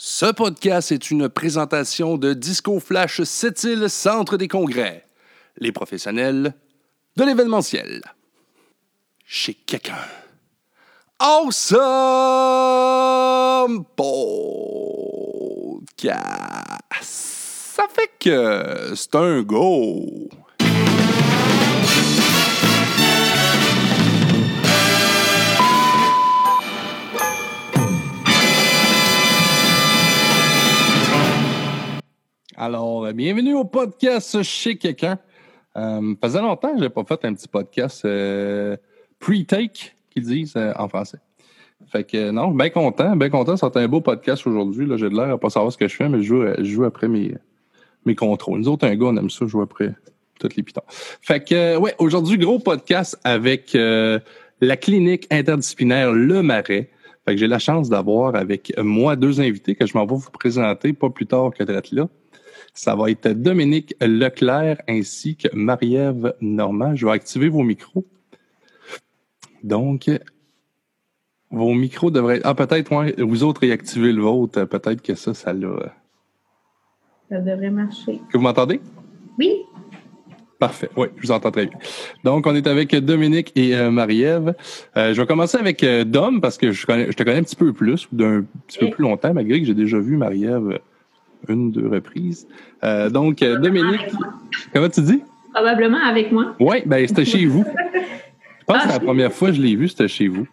Ce podcast est une présentation de Disco Flash Sept-Îles Centre des Congrès. Les professionnels de l'événementiel. Chez quelqu'un. Awesome Podcast. Ça fait que c'est un go. Alors, euh, bienvenue au podcast chez quelqu'un. Euh, faisait longtemps que je n'ai pas fait un petit podcast euh, pre-take, qu'ils disent euh, en français. Fait que non, bien content, bien content. C'est un beau podcast aujourd'hui. Là, J'ai de l'air à pas savoir ce que je fais, mais je joue, je joue après mes, mes contrôles. Nous autres, un gars, on aime ça, jouer après toutes les pitons. Fait que, euh, ouais, aujourd'hui, gros podcast avec euh, la clinique interdisciplinaire Le Marais. Fait que j'ai la chance d'avoir avec moi deux invités que je m'en vais vous présenter pas plus tard que d'être là. Ça va être Dominique Leclerc ainsi que Marie-Ève Normand. Je vais activer vos micros. Donc, vos micros devraient être... Ah, peut-être, ouais, vous autres réactivez le vôtre. Peut-être que ça, ça l'a... Ça devrait marcher. Que vous m'entendez? Oui, Parfait. Oui, je vous entends très bien. Donc, on est avec Dominique et euh, Marie-Ève. Euh, je vais commencer avec euh, Dom parce que je, connais, je te connais un petit peu plus, d'un petit peu plus longtemps, malgré que j'ai déjà vu Marie-Ève une, deux reprises. Euh, donc, euh, Dominique, comment tu dis? Probablement avec moi. Oui, ben c'était chez vous. Je pense que la première fois que je l'ai vu, c'était chez vous.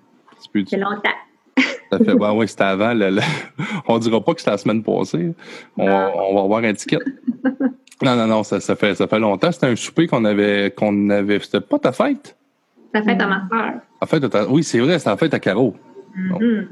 C'est longtemps. ça fait, ouais, ouais, c'était avant. Le, le- on dira pas que c'était la semaine passée. On, Non. on va avoir un ticket. Non, non, non, ça, ça fait, ça fait longtemps. C'était un souper qu'on avait, qu'on avait. C'était pas ta fête? Ça fait à ma soeur. En fait, ta- oui, c'est vrai, c'est en fait à Caro. Mhm.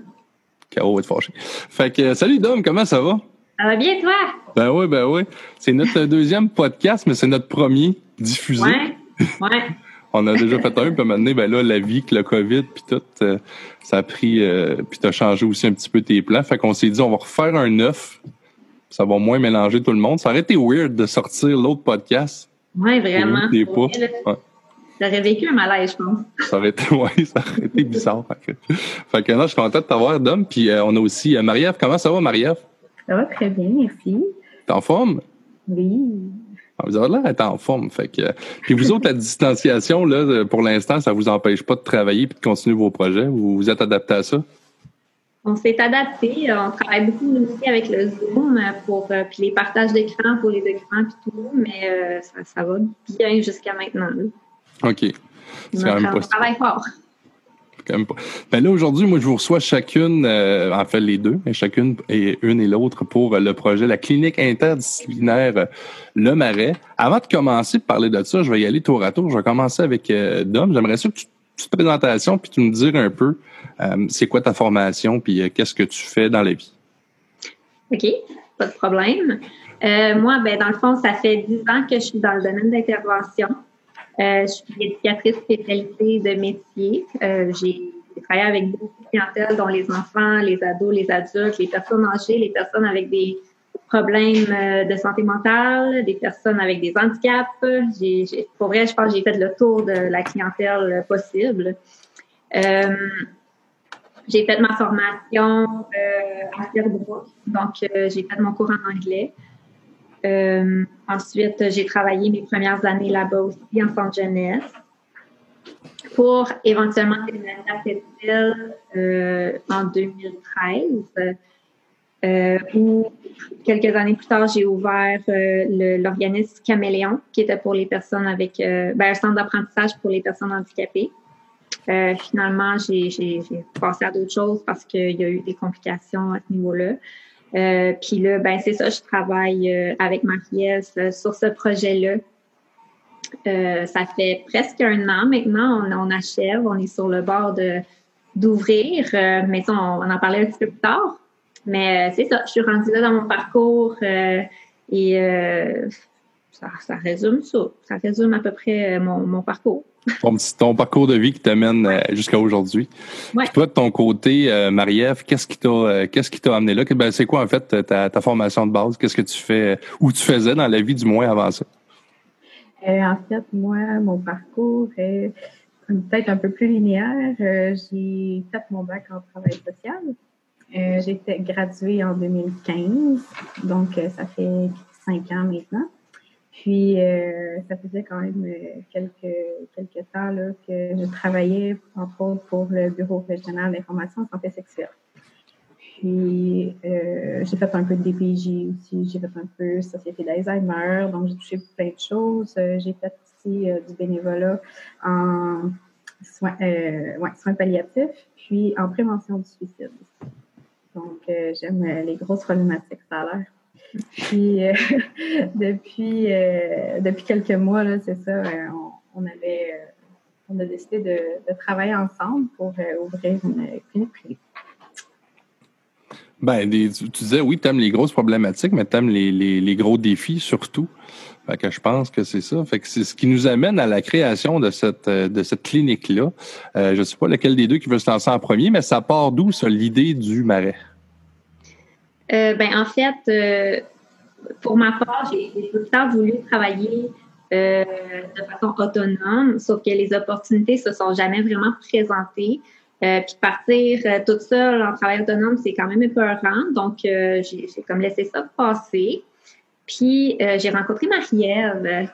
Caro va être fâché. Fait que, salut Dom, comment ça va? Ça va bien, toi? Ben oui, ben oui. C'est notre deuxième podcast, mais c'est notre premier diffusé. Ouais. Ouais. On a déjà fait un, puis maintenant, ben là, la vie, que le COVID, puis tout, euh, ça a pris, euh, puis t'as changé aussi un petit peu tes plans. Fait qu'on s'est dit, on va refaire un neuf. Ça va moins mélanger tout le monde. Ça aurait été weird de sortir l'autre podcast. Ouais, vraiment. Des pas. Ouais. J'aurais vécu un malaise, je pense. Ça aurait été, ouais, ça aurait été bizarre. Fait que, fait que non, je suis content de t'avoir, Dom. Puis euh, on a aussi euh, Marie-Ève. Comment ça va, Marie-Ève? Ça va très bien, merci. T'es en forme? Oui. Ah, Vous avez l'air d'être en forme. Fait que, puis vous autres, la distanciation, là, euh, pour l'instant, ça vous empêche pas de travailler puis de continuer vos projets? Vous vous êtes adapté à ça? On s'est adapté. On travaille beaucoup nous aussi avec le Zoom pour euh, puis les partages d'écran pour les documents puis tout, mais euh, ça, ça va bien jusqu'à maintenant. là. OK. C'est On, quand même on travaille fort. Ben là, aujourd'hui, moi, je vous reçois chacune, euh, en fait, les deux, chacune et une et l'autre pour le projet La clinique interdisciplinaire euh, Le Marais. Avant de commencer de parler de ça, je vais y aller tour à tour. Je vais commencer avec euh, Dom. J'aimerais ça que tu petite présentation puis tu me dire un peu euh, c'est quoi ta formation puis qu'est-ce que tu fais dans la vie? OK, pas de problème. Moi, ben, dans le fond, ça fait 10 ans que je suis dans le domaine d'intervention. Euh, je suis éducatrice spécialisée de métier. Euh, j'ai travaillé avec beaucoup de clientèles, dont les enfants, les ados, les adultes, les personnes âgées, les personnes avec des problèmes euh, de santé mentale, des personnes avec des handicaps. Pour vrai, je pense que j'ai fait le tour de la clientèle possible. J'ai fait ma formation euh, à Sherbrooke, donc j'ai fait mon cours en anglais. Euh, ensuite, j'ai travaillé mes premières années là-bas aussi en centre jeunesse pour éventuellement déménager à cette euh, en 2013, euh, où quelques années plus tard, j'ai ouvert euh, l'organisme Caméléon, qui était pour les personnes avec euh, ben, un centre d'apprentissage pour les personnes handicapées. Finalement, j'ai passé à d'autres choses parce qu'il y a eu des complications à ce niveau-là. Euh, Puis là, ben c'est ça, je travaille euh, avec ma pièce euh, sur ce projet-là. Euh, ça fait presque un an maintenant, on, achève, on est sur le bord d'ouvrir, mais on, on en parlait un petit peu plus tard. Mais c'est ça, je suis rendue là dans mon parcours et ça, résume ça. Ça résume à peu près mon parcours. Ton, parcours de vie qui t'amène euh, jusqu'à aujourd'hui. Ouais. Toi, de ton côté, euh, Marie-Ève, qu'est-ce qui t'a euh, qu'est-ce qui t'a amené là? Ben, c'est quoi en fait ta, ta formation de base? Qu'est-ce que tu fais ou tu faisais dans la vie du moins avant ça? Euh, en fait, moi, mon parcours est peut-être un peu plus linéaire. J'ai fait mon bac en travail social. J'ai été graduée en 2015, donc ça fait cinq ans maintenant. Puis, euh, ça faisait quand même quelques, quelques temps là, que je travaillais, entre autres, pour le Bureau régional d'information en santé sexuelle. Puis, j'ai fait un peu de DPJ aussi, j'ai fait un peu Société d'Alzheimer, donc j'ai touché plein de choses. j'ai fait aussi du bénévolat en soins, ouais, soins palliatifs, puis en prévention du suicide donc, euh, j'aime euh, les grosses problématiques, ça a l'air. Puis, euh, depuis, depuis quelques mois, c'est ça, on, avait, on a décidé de, travailler ensemble pour ouvrir une clinique privée. Ben, tu, disais, oui, tu aimes les grosses problématiques, mais tu aimes les, les, gros défis surtout. Fait que je pense que c'est ça. C'est ce qui nous amène à la création de cette de cette clinique-là. je ne sais pas lequel des deux qui veut se lancer en premier, mais ça part d'où, ça, l'idée du marais? Euh, ben, en fait, euh, pour ma part, j'ai tout le temps voulu travailler euh, de façon autonome, sauf que les opportunités se sont jamais vraiment présentées. puis partir toute seule en travail autonome, c'est quand même épeurant. Donc, j'ai comme laissé ça passer. Puis, j'ai rencontré Marie-Ève.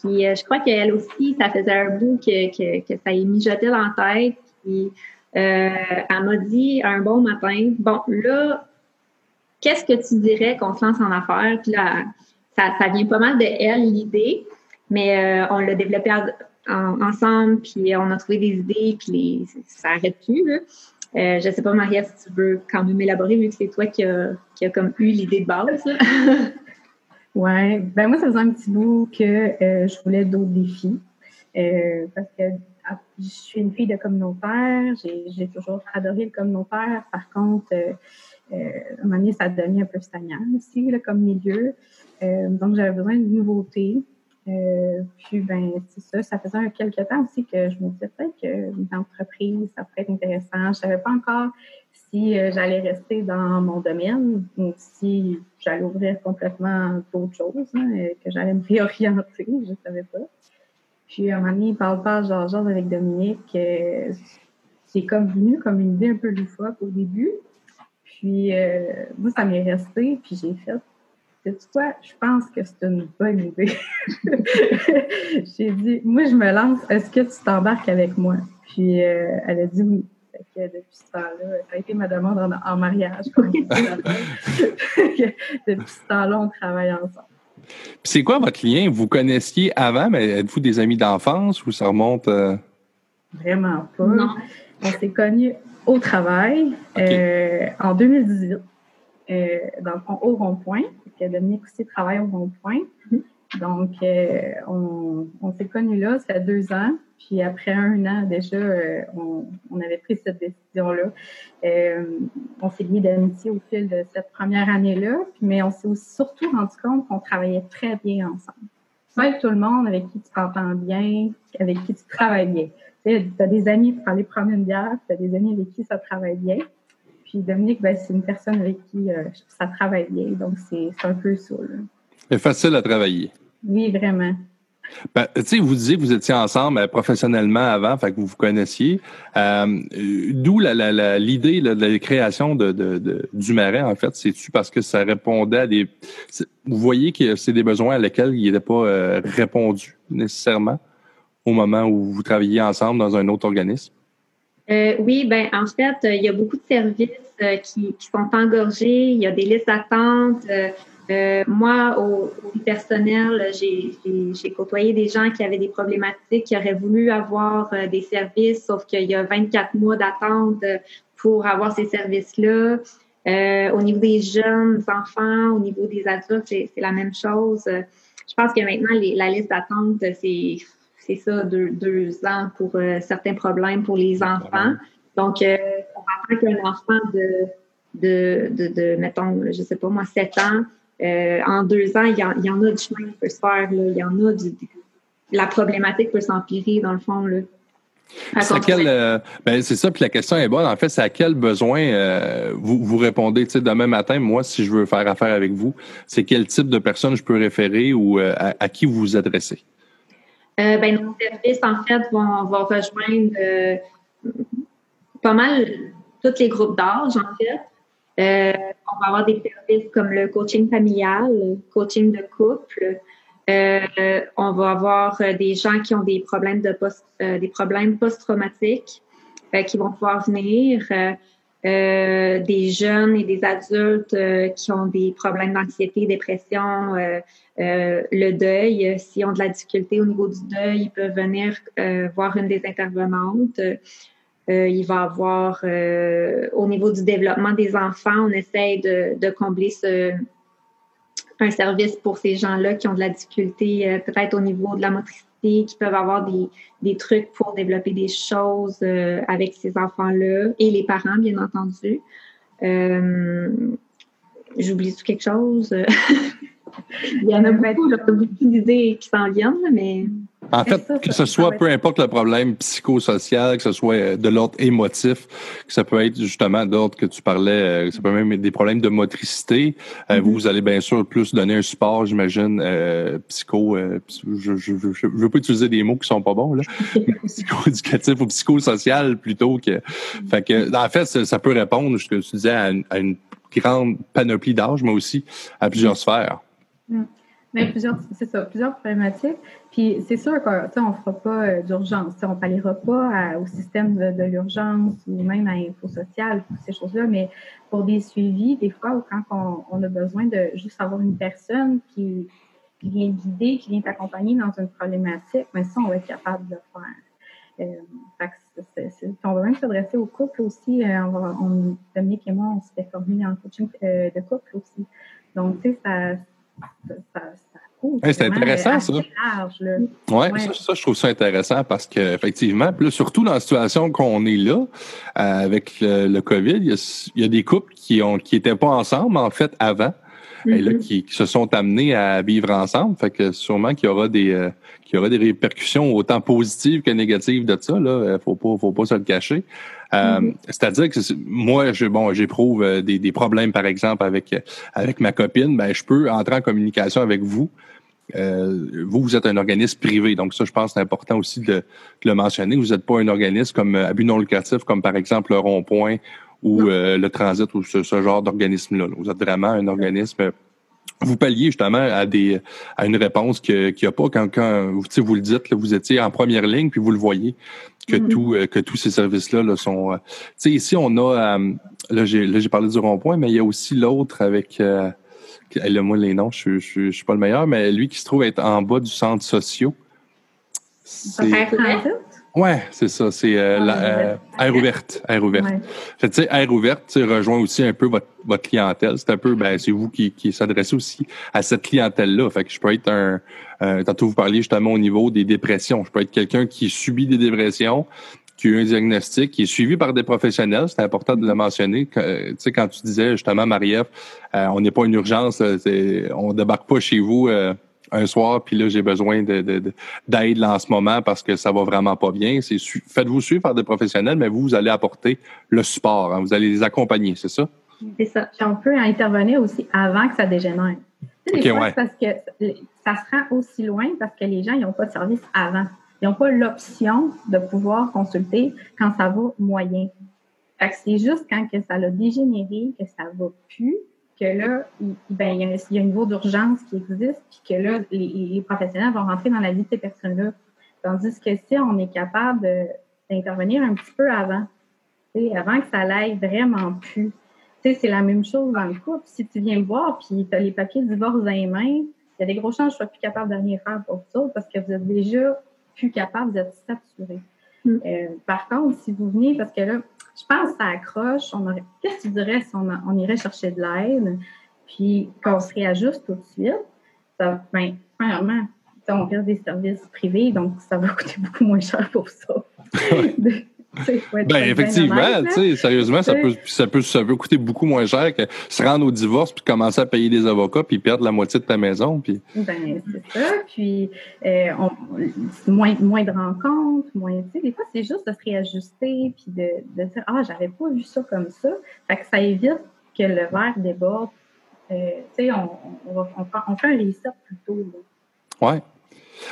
Puis, je crois qu'elle aussi, ça faisait un bout que, que, que ça y mijotait dans la tête. Puis, elle m'a dit un bon matin, bon, là, qu'est-ce que tu dirais qu'on se lance en affaires? Puis là, ça, ça vient pas mal de elle, l'idée, mais euh, on l'a développé ensemble, puis on a trouvé des idées, puis les, ça n'arrête plus. Euh, je sais pas, Maria, si tu veux quand même élaborer, vu que c'est toi qui as qui a comme eu l'idée de base. oui, ben moi, ça faisait un petit bout que euh, je voulais d'autres défis. Parce que ah, je suis une fille de communautaire, j'ai toujours adoré le communautaire. Par contre, à un moment donné, ça devient un peu stagnant aussi, là, comme milieu. Euh, donc, j'avais besoin de nouveautés. Euh, puis, ben, c'est ça. Ça faisait quelques temps aussi que je me disais peut-être qu'une entreprise, ça pourrait être intéressant. Je savais pas encore si j'allais rester dans mon domaine ou si j'allais ouvrir complètement d'autres choses, hein, que j'allais me réorienter, je savais pas. Puis, à un moment donné, parle pas genre, genre avec Dominique. c'est comme venu comme une idée un peu loufoque au début. Puis, euh, moi, ça m'est resté, puis j'ai fait, sais quoi, je pense que c'est une bonne idée. j'ai dit, moi, je me lance, est-ce que tu t'embarques avec moi? Puis, euh, elle a dit oui. Fait que depuis ce temps-là, ça a été ma demande en, mariage. depuis ce temps-là, on travaille ensemble. Puis c'est quoi votre lien? Vous connaissiez avant, mais êtes-vous des amis d'enfance ou ça remonte? Euh? Vraiment pas. Non. On s'est connus au travail euh, en 2018, euh, dans le fond, au rond-point. Dominique aussi travaille au rond-point. Mhm. Donc, euh, on, on s'est connus là, ça fait deux ans. Puis après un an déjà, on, on, avait pris cette décision-là. on s'est liés d'amitié au fil de cette première année-là. Mais on s'est surtout rendu compte qu'on travaillait très bien ensemble. Pas tout le monde avec qui tu t'entends bien, avec qui tu travailles bien. Tu as des amis pour aller prendre une bière, tu as des amis avec qui ça travaille bien. Puis Dominique, ben, c'est une personne avec qui euh, ça travaille bien. Donc, c'est un peu ça. C'est facile à travailler. Oui, vraiment. Ben, tu sais, vous disiez que vous étiez ensemble euh, professionnellement avant, fait que vous vous connaissiez. Euh, d'où l'idée de la création de, du marais, en fait. C'est-tu parce que ça répondait à des... Vous voyez que c'est des besoins à lesquels il n'était pas répondu nécessairement? Au moment où vous travailliez ensemble dans un autre organisme? Euh, oui, ben en fait, euh, il y a beaucoup de services euh, qui, sont engorgés, il y a des listes d'attente. moi, au, personnel, j'ai côtoyé des gens qui avaient des problématiques, qui auraient voulu avoir des services, sauf qu'il y a 24 mois d'attente pour avoir ces services-là. au niveau des jeunes enfants, au niveau des adultes, c'est la même chose. Je pense que maintenant, la liste d'attente, c'est c'est ça, deux, ans pour euh, certains problèmes pour les enfants. Donc, euh, on va qu'un enfant de, de, de, de, mettons, je sais pas moi, 7 ans, euh, en deux ans, il y, en, a du chemin qui peut se faire. Il y en a du, la problématique peut s'empirer, dans le fond. Là. C'est ben c'est ça, puis la question est bonne. En fait, c'est à quel besoin vous, vous répondez? Tu sais, demain matin, moi, si je veux faire affaire avec vous, c'est quel type de personne je peux référer ou à, qui vous vous adressez? Euh, ben, nos services, en fait, vont, vont rejoindre euh, pas mal tous les groupes d'âge, en fait. Euh, on va avoir des services comme le coaching familial, coaching de couple. Euh, on va avoir des gens qui ont des problèmes de post, des problèmes post-traumatiques qui vont pouvoir venir. Euh, des jeunes et des adultes euh, qui ont des problèmes d'anxiété, dépression, euh, le deuil. S'ils ont de la difficulté au niveau du deuil, ils peuvent venir voir une des intervenantes. il va avoir, au niveau du développement des enfants, on essaie de, de combler ce, un service pour ces gens-là qui ont de la difficulté peut-être au niveau de la motricité qui peuvent avoir des, des trucs pour développer des choses euh, avec ces enfants-là et les parents, bien entendu. Euh, J'oublie quelque chose? Il y en a beaucoup, beaucoup d'idées qui s'en viennent, mais en fait, que ce soit, peu importe le problème psychosocial, que ce soit euh, de l'ordre émotif, que ça peut être justement d'ordre que tu parlais, euh, ça peut même être des problèmes de motricité. Euh, vous, mm-hmm. vous allez bien sûr plus donner un support, j'imagine, psycho, je, je, je, veux pas utiliser des mots qui sont pas bons, là, psycho-éducatif ou psychosocial plutôt que. Fait que, en fait, ça, peut répondre, ce que tu disais, à une, grande panoplie d'âge, mais aussi à plusieurs sphères. Mm. Mais plusieurs, c'est ça, plusieurs problématiques. Puis c'est sûr qu'on ne fera pas euh, d'urgence. On ne palliera pas au système de, l'urgence ou même à l'info-social, ces choses-là, mais pour des suivis, des fois, ou quand on, a besoin de juste avoir une personne qui, vient guider, qui vient t'accompagner dans une problématique, mais ça, on va être capable de le faire. Euh, on va même s'adresser au couple aussi. Euh, on, va, on, Dominique et moi, on s'était formés en coaching euh, de couple aussi. Donc, tu sais, ça, ça, c'est intéressant, ça. Oui, ça, je trouve ça intéressant parce qu'effectivement, surtout dans la situation qu'on est là, euh, avec le, COVID, il y, a, des couples qui ont qui étaient pas ensemble, en fait, avant. Et là, mm-hmm. qui, se sont amenés à vivre ensemble. Fait que sûrement qu'il y aura des euh, qu'il y aura des répercussions autant positives que négatives de ça. Là, euh, faut pas faut pas se le cacher. Mm-hmm. C'est-à-dire que moi, je, bon, j'éprouve des, des problèmes, par exemple, avec avec ma copine. Ben, je peux entrer en communication avec vous euh, vous, vous êtes un organisme privé, donc ça, je pense, c'est important aussi de, le mentionner. Vous n'êtes pas un organisme comme à but non lucratif, comme par exemple le Rond-Point ou euh, le Transit ou ce, genre d'organisme-là. Vous êtes vraiment un organisme. Vous palliez justement à des à une réponse qu'il n'y a pas quand, quand vous, vous le dites, vous étiez en première ligne, puis vous le voyez que mm-hmm. tout euh, que tous ces services-là là, sont. tu sais, ici on a là j'ai là j'ai parlé du rond-point, mais il y a aussi l'autre avec Là, moi, les noms, je, je, suis pas le meilleur, mais lui qui se trouve être en bas du centre social. Ouais, c'est ça. C'est euh, la euh, air ouverte. Air ouverte. tu sais, air ouverte rejoint aussi un peu votre, votre clientèle. C'est un peu, ben, c'est vous qui, qui s'adressez aussi à cette clientèle-là. Fait que je peux être un. Euh, tantôt vous parliez justement au niveau des dépressions. Je peux être quelqu'un qui subit des dépressions, qui a eu un diagnostic, qui est suivi par des professionnels. C'est important de le mentionner. tu sais, quand tu disais justement, Marie-Ève, euh, on n'est pas une urgence, on débarque pas chez vous euh, un soir, puis là, j'ai besoin d'aide de, en ce moment parce que ça va vraiment pas bien. C'est Faites-vous suivre par des professionnels, mais vous, vous allez apporter le support. Hein. vous allez les accompagner, c'est ça? C'est ça. Puis on peut intervenir aussi avant que ça dégénère. Tu sais, fois, parce que ça se rend aussi loin parce que les gens, ils n'ont pas de service avant. Ils n'ont pas l'option de pouvoir consulter quand ça va moyen. Fait que c'est juste quand que ça a dégénéré, que ça va plus, que là, il, ben, il, y, a, un niveau d'urgence qui existe, puis que là, les, professionnels vont rentrer dans la vie de ces personnes-là. Tandis que si on est capable d'intervenir un petit peu avant, avant que ça l'aille vraiment plus. C'est la même chose dans le couple. Si tu viens me voir, puis tu as les papiers de divorce dans les mains, il y a des gros chances que je ne sois plus capable de rien faire pour vous parce que vous êtes déjà plus capable d'être saturé. Mm. Euh, par contre, si vous venez, parce que là, je pense que ça accroche, aurait, qu'est-ce que tu dirais si on, on irait chercher de l'aide, puis qu'on se réajuste tout de suite? Ça, ben, premièrement, on reste des services privés, donc ça va coûter beaucoup moins cher pour ça. ben, effectivement, tu sais, sérieusement, ça peut, ça, peut, ça peut coûter beaucoup moins cher que se rendre au divorce puis commencer à payer des avocats puis perdre la moitié de ta maison. Puis... Ben, c'est ça. Puis, euh, on, moins, moins de rencontres, moins, tu sais, des fois, c'est juste de se réajuster puis de, de dire, ah, j'avais pas vu ça comme ça. Fait que ça évite que le verre déborde. Euh, tu sais, on, on, on, fait un reset plutôt. Oui,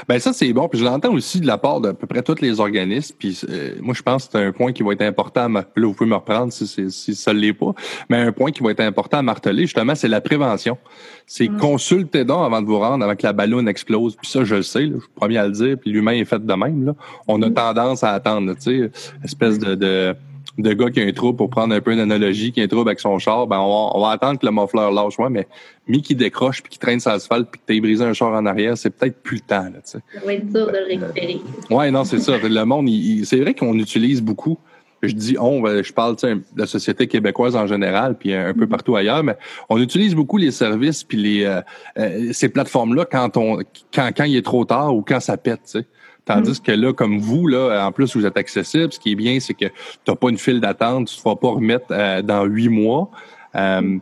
Ben ça, c'est bon. Puis je l'entends aussi de la part d'à peu près tous les organismes. Puis euh, moi, je pense que c'est un point qui va être important. À Là, vous pouvez me reprendre si, si ça ne l'est pas. Mais un point qui va être important à marteler, justement, c'est la prévention. C'est mm. consulter donc avant de vous rendre, avant que la ballonne explose. Puis ça, je le sais, je suis premier à le dire. Puis l'humain est fait de même. Là. On a mm. tendance à attendre, tu sais, espèce de, de de gars qui a un trouble, pour prendre un peu d'analogie, qui a un trouble avec son char, ben on va, attendre que le mofleur lâche, ouais, mais mi qui décroche puis qui traîne sur l'asphalte puis que t'aies brisé un char en arrière, c'est peut-être plus le temps, là, tu sais. Ça va être dur de le récupérer. Ouais, non, c'est ça. Le monde, c'est vrai qu'on utilise beaucoup. Je dis on, ben, je parle de la société québécoise en général, puis un peu partout ailleurs, mais on utilise beaucoup les services puis les euh, euh, ces plateformes-là quand on quand, quand il est trop tard ou quand ça pète, tu sais. Tandis mm. que là, comme vous, là, en plus, vous êtes accessible. Ce qui est bien, c'est que tu n'as pas une file d'attente, tu ne te vas pas remettre euh, dans huit mois. Euh,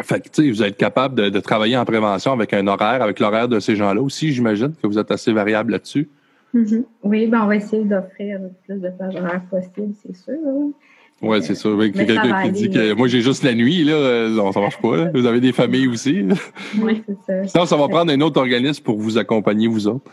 fait que, tu sais, vous êtes capable de, travailler en prévention avec un horaire, avec l'horaire de ces gens-là aussi, j'imagine que vous êtes assez variable là-dessus. Mm-hmm. Oui, ben on va essayer d'offrir le plus de plages horaires possible, c'est sûr. Oui, c'est sûr. Quelqu'un qui dit que moi j'ai juste la nuit, là, euh, non, ça marche pas. Vous avez des familles aussi. Oui, c'est ça. Sinon, ça va prendre un autre organisme pour vous accompagner, vous autres.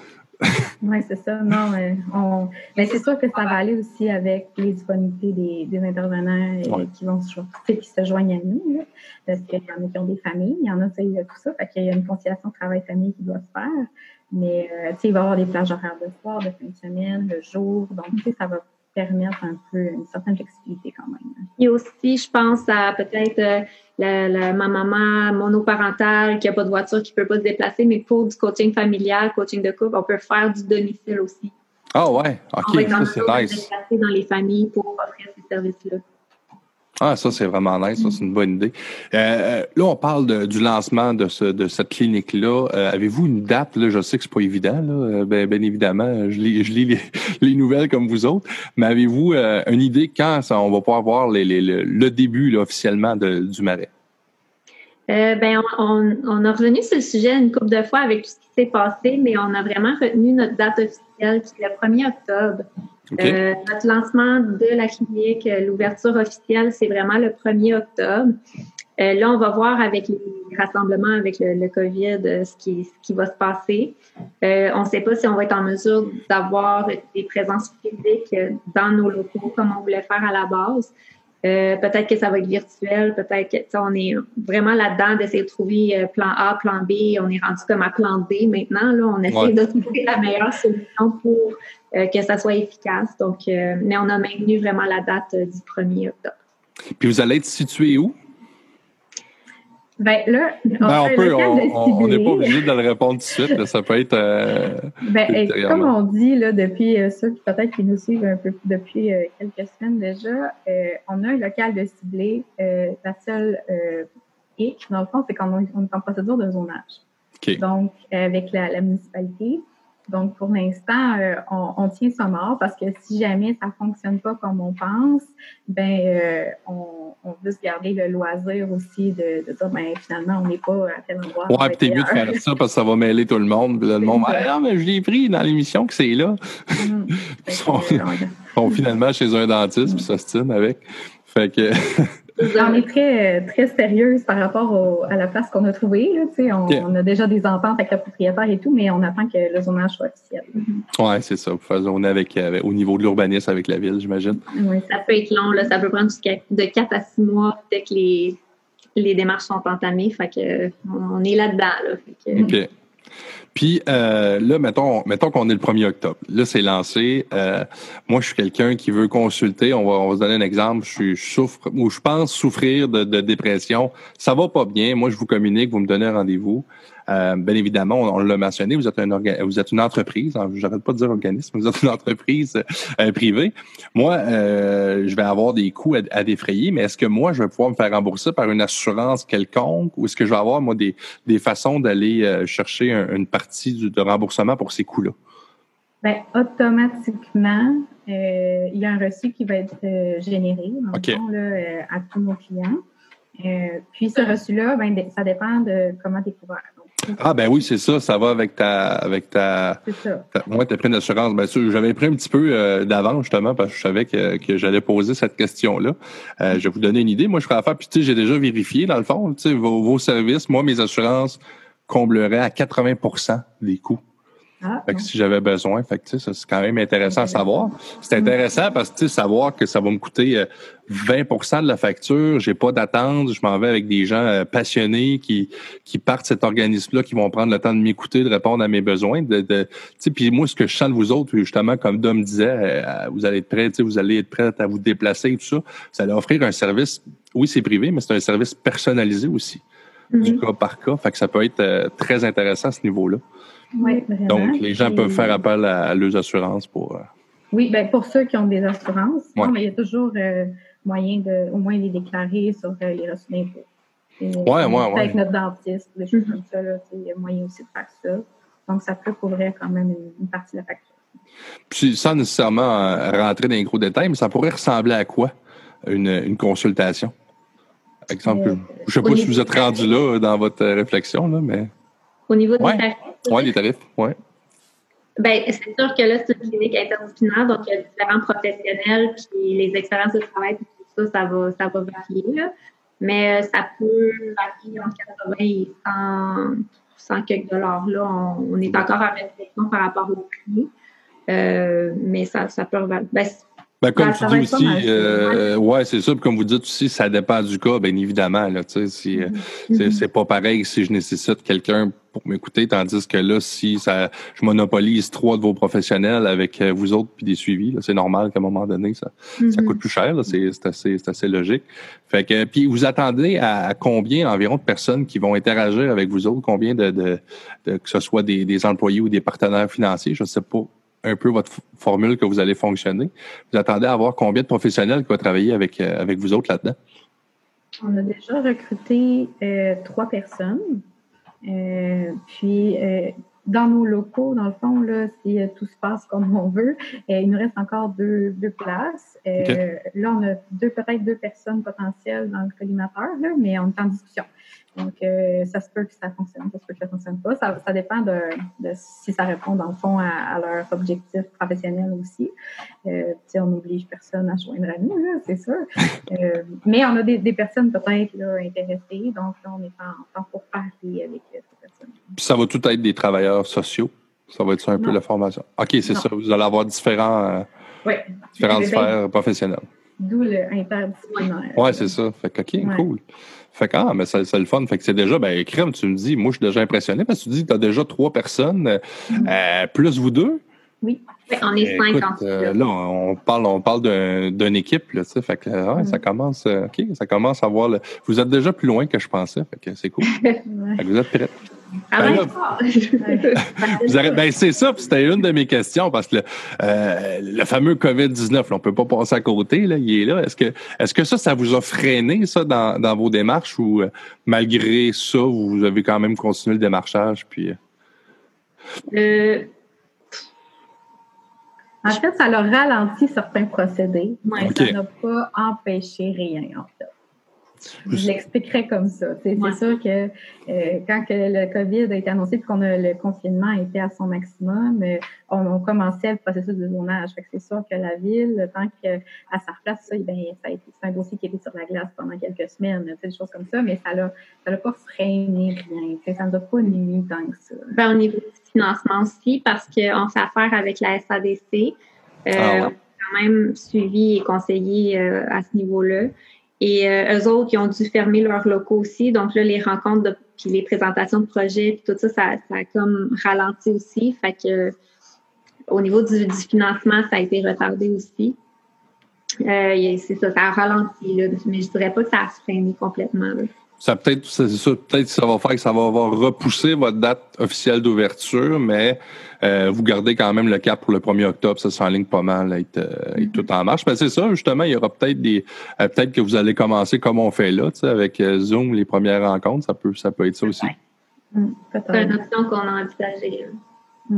Oui, c'est ça. Non, mais, on... mais c'est sûr que ça va aller aussi avec les disponibilités des, intervenants qui vont se, qui se joignent à nous. parce qu'il y en a qui ont des familles, il y en a, qui tout ça. Fait qu'il y a une conciliation travail-famille qui doit se faire. Mais euh, il va y avoir des plages horaires de soir, de fin de semaine, de jour. Donc, ça va permettre un peu une certaine flexibilité quand même. Et aussi, je pense à peut-être euh, la, ma maman monoparentale qui n'a pas de voiture, qui ne peut pas se déplacer, mais pour du coaching familial, coaching de couple, on peut faire du domicile aussi. Ah ouais, ok, ça c'est nice. dans les familles pour offrir ces services-là. Ah, ça, c'est vraiment nice. Ça, c'est une bonne idée. Euh, euh, là, on parle du lancement de, ce, de cette clinique-là. Euh, avez-vous une date? Là, je sais que c'est pas évident. Là. Ben, bien évidemment, je lis, les, nouvelles comme vous autres. Mais avez-vous une idée quand ça, on va pouvoir voir les, les, le, début officiellement du marais? ben, on, on, a revenu sur le sujet une couple de fois avec tout ce qui s'est passé, mais on a vraiment retenu notre date officielle qui est le 1er octobre. Euh, notre lancement de la clinique, euh, l'ouverture officielle, c'est vraiment le 1er octobre. Euh, là, on va voir avec les rassemblements avec le, COVID ce, qui, ce qui va se passer. on ne sait pas si on va être en mesure d'avoir des présences physiques dans nos locaux comme on voulait faire à la base. Euh, peut-être que ça va être virtuel, peut-être que on est vraiment là-dedans d'essayer de trouver euh, plan A, plan B. On est rendu comme à plan D maintenant. Là, on essaie de trouver la meilleure solution pour euh, que ça soit efficace. Donc, mais on a maintenu vraiment la date du 1er octobre. Puis vous allez être situé où? Ben là, on n'est pas obligé de le répondre tout de suite. ça peut être. Euh, ben, comme on dit là, depuis euh, ceux peut-être qui nous suivent un peu depuis euh, quelques semaines déjà, on a un local de ciblé. la seule hic, dans le fond, c'est qu'on est en procédure de zonage. Donc, avec la municipalité. Donc, pour l'instant, euh, on, on, tient ça mort parce que si jamais ça fonctionne pas comme on pense, ben euh, on, on, veut se garder le loisir aussi de, de dire, ben finalement, on n'est pas à tel endroit. Ouais, puis t'es mieux de faire ça parce que ça va mêler tout le monde. Puis là, le monde, ah non, mais je l'ai pris dans l'émission que c'est là. Mm. Ils sont, finalement chez un dentiste puis s'ostinent avec. Fait que. On est très, très sérieuse par rapport à la place qu'on a trouvée. on, on, a déjà des ententes avec le propriétaire et tout, mais on attend que le zonage soit officiel. Oui, c'est ça. Vous faire zoner avec, au niveau de l'urbanisme avec la ville, j'imagine. Oui, ça peut être long. Là, ça peut prendre jusqu'à de 4 à 6 mois dès que les, les démarches sont entamées. Fait que, on est là-dedans. Là, OK. Puis euh, là, mettons, mettons qu'on est le 1er octobre. Là, c'est lancé. Euh, moi, je suis quelqu'un qui veut consulter. On va, on va se donner un exemple. Je, souffre ou je pense souffrir de, de, dépression. Ça va pas bien. Moi, je vous communique, vous me donnez rendez-vous. Euh, bien évidemment, on, l'a mentionné, vous êtes, un vous êtes une entreprise, hein, j'arrête pas de dire organisme, vous êtes une entreprise euh, privée. Moi, euh, je vais avoir des coûts à, défrayer, mais est-ce que moi, je vais pouvoir me faire rembourser par une assurance quelconque ou est-ce que je vais avoir, moi, des, des façons d'aller chercher une partie de remboursement pour ces coûts-là? Bien, automatiquement, il y a un reçu qui va être généré à tous nos clients. puis ce reçu-là, ben, ça dépend de comment tu es couvert. Ah ben oui, c'est ça, ça va avec ta avec ta, ta moi t'as pris une assurance. Ben j'avais pris un petit peu euh, d'avance justement parce que je savais que, que j'allais poser cette question-là. Euh, je vais vous donner une idée. Moi, je ferai affaire, puis tu sais, j'ai déjà vérifié dans le fond, tu sais, vos, vos services, moi, mes assurances combleraient à 80% des coûts. Ah, Fait que si j'avais besoin, fait que, c'est quand même intéressant à savoir. C'est intéressant parce que savoir que ça va me coûter euh, 20% de la facture, j'ai pas d'attente, je m'en vais avec des gens euh, passionnés qui qui partent de cet organisme-là, qui vont prendre le temps de m'écouter, de répondre à mes besoins. De, de, puis moi, ce que je sens de vous autres, justement, comme Dom disait, euh, vous allez être prêts, vous allez être prêts à vous déplacer et tout ça. Vous allez offrir un service, oui, c'est privé, mais c'est un service personnalisé aussi, du Mhm. cas par cas. Fait que ça peut être euh, très intéressant à ce niveau-là. Oui, vraiment. Donc, les gens peuvent faire appel à, à leurs assurances pour. euh, Oui, ben pour ceux qui ont des assurances, Ouais. non, mais il y a toujours euh, moyen de au moins les déclarer sur euh, les reçus d'impôts. Ouais, euh, ouais, ouais. Avec notre dentiste, des choses Mhm. comme ça, là, tu sais, il y a moyen aussi de faire ça. Donc, ça peut couvrir quand même une, une partie de la facture. Puis sans nécessairement euh, rentrer dans les gros détails, mais ça pourrait ressembler à quoi une, une consultation? Par exemple, Euh, je sais pas si vous êtes du rendu là dans votre réflexion, là, mais. Au niveau Ouais. des tarifs, Ouais, les tarifs, ouais. ben, c'est sûr que là, c'est une clinique interdisciplinaire, donc il y a différents professionnels, puis les expériences de travail, puis tout ça, ça va, ça va varier. Mais euh, ça peut varier entre 80 et 100, 100 quelques dollars. Là, on, est encore en réflexion par rapport au prix. Euh, mais ça, ça peut varier. Ben, comme Ben, tu dis aussi, euh, ouais, c'est ça. Puis comme vous dites aussi, ça dépend du cas, bien évidemment. Là, tu sais, si, euh, c'est, c'est pas pareil si je nécessite quelqu'un pour m'écouter, tandis que là, si ça, je monopolise trois de vos professionnels avec euh, vous autres puis des suivis, c'est normal qu'à un moment donné, ça, ça Mhm. coûte plus cher. C'est, assez, assez logique. Fait que, puis vous attendez à, à combien environ de personnes qui vont interagir avec vous autres, combien de, de, de- que ce soit des, des employés ou des partenaires financiers, je sais pas un peu votre formule que vous allez fonctionner. Vous attendez à avoir combien de professionnels qui vont travailler avec, euh, avec vous autres là-dedans? On a déjà recruté euh, trois personnes. Euh, puis, dans nos locaux, dans le fond, là, si tout se passe comme on veut, il nous reste encore deux, deux places. Là, on a deux, peut-être deux personnes potentielles dans le collimateur, là, mais on est en discussion. Donc, euh, ça se peut que ça fonctionne, ça se peut que ça fonctionne pas. Ça, ça dépend de, de si ça répond, dans le fond, à, à leurs objectifs professionnels aussi. Euh, on n'oblige personne à se joindre à nous, c'est sûr. Euh, mais on a des, des personnes peut-être intéressées, donc là, on est en, en pour parler avec euh, ces personnes. Puis ça va tout être des travailleurs sociaux? Ça va être ça un peu la formation? OK, c'est ça. Vous allez avoir différents, Oui. différentes sphères professionnelles. D'où le interdisciplinaire. Ouais, c'est ça. Fait que, OK, Ouais. cool. Fait que, ah, mais c'est c'est le fun. Fait que c'est déjà, ben, crème, tu me dis, moi, je suis déjà impressionné parce que tu dis que tu as déjà trois personnes, euh, euh, plus vous deux. Ouais, on est cinq en euh, là. on parle, on parle d'un- d'une équipe, là, tu sais. Fait que, ouais, Mm. ça commence, euh, OK, ça commence à voir le. Vous êtes déjà plus loin que je pensais. Fait que c'est cool. Ouais. Fait que vous êtes prêts. Travaille ben ben, c'est ça, c'était une de mes questions parce que le, euh, le fameux COVID-19, là, on peut pas passer à côté, là, il est là. Est-ce que, est-ce que ça, ça vous a freiné, ça, dans, dans vos démarches ou euh, malgré ça, vous avez quand même continué le démarchage? Puis, euh, En fait, ça a ralenti certains procédés, mais ça n'a pas empêché rien, en fait. Je l'expliquerai comme ça. Ouais. C'est sûr que euh, quand que le COVID a été annoncé et qu'on a le confinement était à son maximum, euh, on, on commençait le processus de zonage. C'est sûr que la ville, le temps qu'elle sa replace ça, bien, ça a été c'est un dossier qui était sur la glace pendant quelques semaines, des choses comme ça, mais ça l'a ça l'a pas freiné rien. Ça ne nous a pas nuit tant que ça. ben, au niveau du financement aussi, parce qu'on fait affaire avec la SADC. Euh, Ah ouais. On est quand même suivi et conseillé euh, à ce niveau-là. Et euh, eux autres, ils ont dû fermer leurs locaux aussi. Donc là, les rencontres, de, puis les présentations de projets, puis tout ça, ça, ça a comme ralenti aussi. Fait que au niveau du, du financement, ça a été retardé aussi. Euh, c'est ça, ça a ralenti, là, mais je dirais pas que ça a freiné complètement. Là. Ça peut-être, c'est ça, peut-être que ça va faire que ça va avoir repoussé votre date officielle d'ouverture, mais euh, vous gardez quand même le cap pour le 1er octobre. Ça s'enligne pas mal à être, euh, être tout en marche. Mais c'est ça, justement, il y aura peut-être des, euh, peut-être que vous allez commencer comme on fait là, tu sais, avec euh, Zoom, les premières rencontres. Ça peut, ça peut être ça aussi. C'est peut-être. une option qu'on a envisagée. là.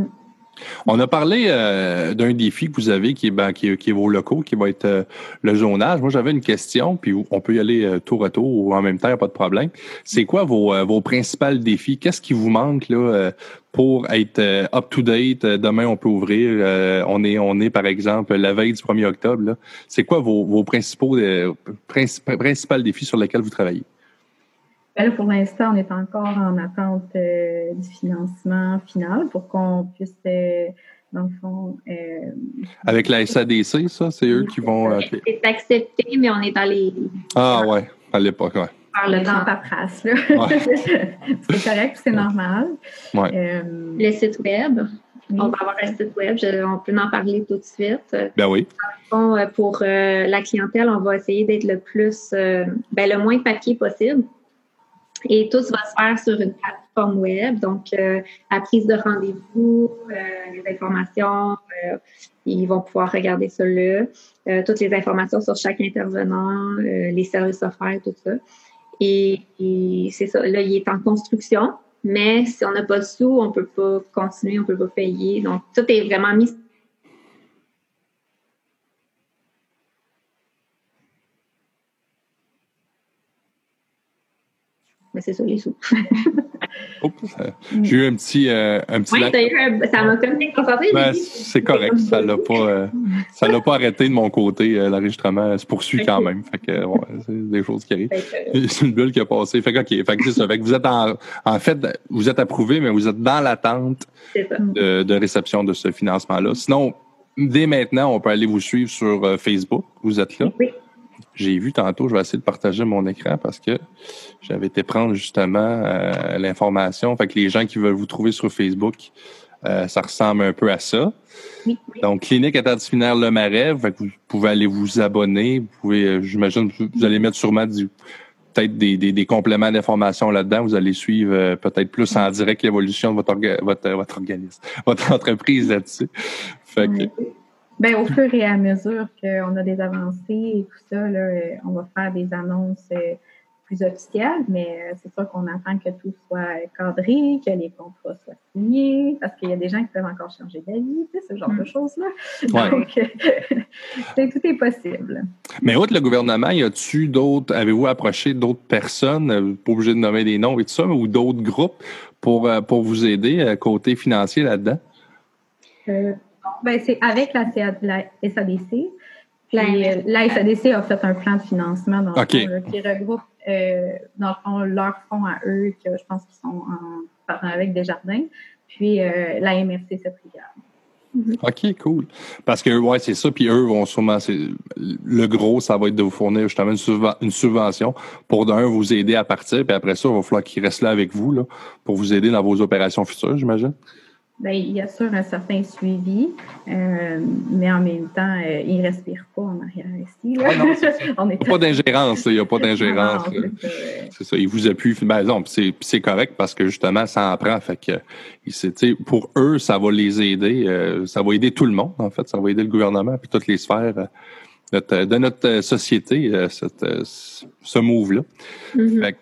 On a parlé euh, d'un défi que vous avez qui est, ben, qui, est, qui vos locaux, qui va être euh, le zonage. Moi, j'avais une question, puis on peut y aller euh, tour à tour ou en même temps, pas de problème. C'est quoi vos, principaux défis? Qu'est-ce qui vous manque là, pour être up-to-date? Demain, on peut ouvrir. on, est, on est, par exemple, la veille du 1er octobre. C'est quoi vos, vos principaux, princip- principaux défis sur lesquels vous travaillez? Pour l'instant, on est encore en attente euh, du financement final pour qu'on puisse, euh, dans le fond. Euh, Avec la SADC, ça, c'est eux qui vont. C'est accepté, mais on est dans les. Ah, ouais, à l'époque, ouais. Par le temps paperasse, là. c'est correct, c'est normal. Ouais. le site Web. On va avoir un site web, on peut en parler tout de suite. Ben oui. pour la clientèle, on va essayer d'être le plus, ben, le moins papier possible. Et tout va se faire sur une plateforme web, donc euh, la prise de rendez-vous, euh, les informations, euh, ils vont pouvoir regarder ça là, toutes les informations sur chaque intervenant, les services offerts, tout ça. Et, et c'est ça, là, il est en construction, mais si on n'a pas de sous, on peut pas continuer, on peut pas payer. Donc, tout est vraiment mis mais c'est ça les sous. J'ai eu un petit. Euh, un petit oui, eu ça m'a comme déconcentré. Ben, c'est correct. Ça l'a pas, euh, ça l'a pas arrêté de mon côté. Euh, l'enregistrement se poursuit quand même. Fait que, ouais, c'est des choses qui arrivent. c'est une bulle qui a passé. Fait que, OK. Fait que c'est ça. Fait que vous êtes en, en fait, vous êtes approuvé, mais vous êtes dans l'attente de, de réception de ce financement-là. Sinon, dès maintenant, on peut aller vous suivre sur Facebook. Vous êtes là? Oui. J'ai vu tantôt, je vais essayer de partager mon écran parce que j'avais été prendre justement euh, l'information. Fait que les gens qui veulent vous trouver sur Facebook, euh, ça ressemble un peu à ça. Donc, Clinique interdisciplinaire Le Marais, fait que vous pouvez aller vous abonner. Vous pouvez, euh, j'imagine, vous allez mettre sûrement du peut-être des, des, des, compléments d'information là-dedans. Vous allez suivre peut-être plus en direct l'évolution de votre, votre, votre organisme, votre entreprise là-dessus. Fait que, ben, au fur et à mesure qu'on a des avancées et tout ça, là, euh, on va faire des annonces euh, plus officielles, mais euh, c'est sûr qu'on attend que tout soit cadré, que les contrats soient signés, parce qu'il y a des gens qui peuvent encore changer d'avis, tu sais, ce genre de mm. choses-là. Donc, tout est possible. Mais outre le gouvernement, y a-tu d'autres, avez-vous approché d'autres personnes, pas obligé de nommer des noms et tout ça, ou d'autres groupes pour, pour vous aider côté financier là-dedans? Ben, c'est avec la, SADC. Puis euh, la SADC a fait un plan de financement dans qui regroupe euh, dans le fond leurs fonds à eux, que je pense qu'ils sont en partenariat avec Desjardins, puis euh, la MRC cette mm-hmm. OK, cool. Parce que, ouais, c'est ça. Puis eux vont sûrement, le gros, ça va être de vous fournir justement une, subvention pour d'un, vous aider à partir. Puis après ça, il va falloir qu'ils restent là avec vous, là, pour vous aider dans vos opérations futures, j'imagine. Bien, il y a sûr un certain suivi, euh, mais en même temps, euh, il ne respire pas en arrière ici. Là. il n'y a pas d'ingérence. Il n'y a pas d'ingérence. C'est ça. Il vous appuie. Ben, non, c'est correct parce que justement, ça en prend. Fait que, pour eux, ça va les aider. Euh, ça va aider tout le monde, en fait. Ça va aider le gouvernement puis toutes les sphères de notre société, cette, ce move-là. Mm-hmm.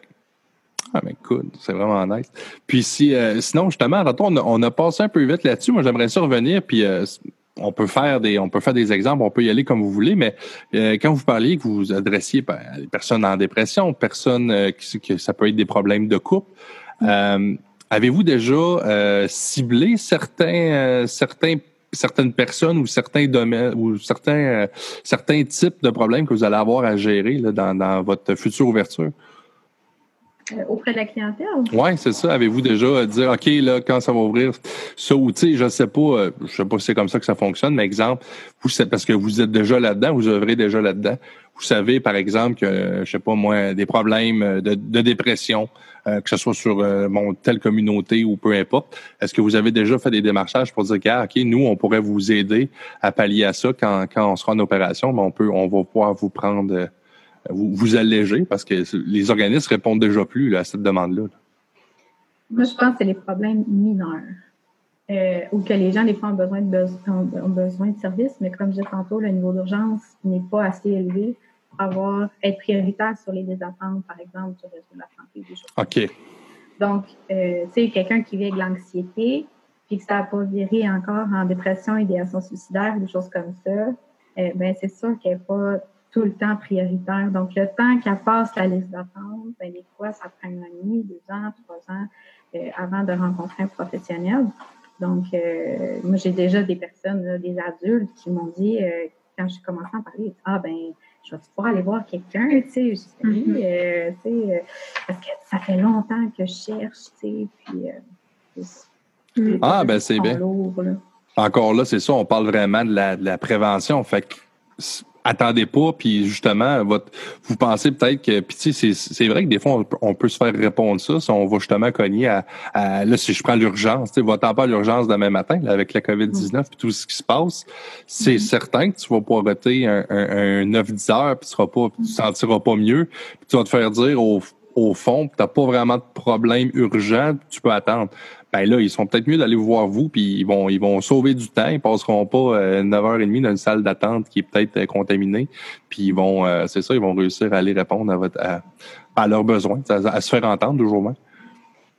Ah, mais cool, c'est vraiment nice. Puis si, euh, sinon, justement, on a, on a passé un peu vite là-dessus. Moi, j'aimerais ça revenir, puis euh, on peut faire des, on peut faire des exemples, on peut y aller comme vous voulez, mais euh, quand vous parliez que vous vous adressiez à des personnes en dépression, personnes qui, que ça peut être des problèmes de couple, avez-vous déjà ciblé certains, certains certaines personnes ou certains domaines ou certains certains types de problèmes que vous allez avoir à gérer là, dans, dans votre future ouverture? Euh, auprès de la clientèle? Oui, c'est ça. Avez-vous déjà dit, OK, là, quand ça va ouvrir, ça ou, tu je sais pas, euh, je sais pas si c'est comme ça que ça fonctionne, mais exemple, vous, parce que vous êtes déjà là-dedans, vous œuvrez déjà là-dedans. Vous savez, par exemple, que, je sais pas moi, des problèmes de, dépression, euh, que ce soit sur mon telle communauté ou peu importe. Est-ce que vous avez déjà fait des démarchages pour dire OK, nous, on pourrait vous aider à pallier à ça quand, quand on sera en opération, mais on peut, on va pouvoir vous prendre vous, vous alléger parce que les organismes répondent déjà plus à cette demande-là. Moi, je pense que c'est les problèmes mineurs. Euh, ou que les gens, des fois, ont besoin de, ont, besoin de services, mais comme je disais tantôt, le niveau d'urgence n'est pas assez élevé pour avoir, être prioritaire sur les désattentes, par exemple, sur réseau de la santé des choses. OK. Donc, euh, tu sais, quelqu'un qui vit avec l'anxiété, puis que ça n'a pas viré encore en dépression, idéation suicidaire, des choses comme ça, euh, ben c'est sûr qu'il n'y a pas tout le temps prioritaire. Donc, le temps qu'elle passe la liste d'attente, ben, des fois, ça prend un an et demi, deux ans, trois ans euh, avant de rencontrer un professionnel. Donc, euh, moi, j'ai déjà des personnes, des adultes qui m'ont dit, euh, quand j'ai commencé à parler, ah ben, je vais pouvoir aller voir quelqu'un, tu sais, mm-hmm. euh, tu sais, parce que ça fait longtemps que je cherche, tu sais, puis... ah, ben c'est bien. Encore là, c'est ça, on parle vraiment de la, de la prévention. Fait que attendez pas, puis justement, votre, vous pensez peut-être que, puis tu sais, c'est vrai que des fois, on, peut se faire répondre ça, si on va justement cogner à, là, si je prends l'urgence, tu sais, va-t'en pas l'urgence demain matin, là, avec la COVID-19 puis tout ce qui se passe, c'est mm-hmm. certain que tu vas pas arrêter un, un, 9-10 heures, puis tu seras pas, tu te sentiras pas mieux, puis tu vas te faire dire au, au fond, tu n'as pas vraiment de problème urgent, tu peux attendre ben là, ils sont peut-être mieux d'aller voir vous, puis ils vont, ils vont sauver du temps. Ils passeront pas euh, 9h30 dans une salle d'attente qui est peut-être euh, contaminée. Puis ils vont, euh, c'est ça, ils vont réussir à aller répondre à, votre, à, leurs besoins, à, se faire entendre toujours moins.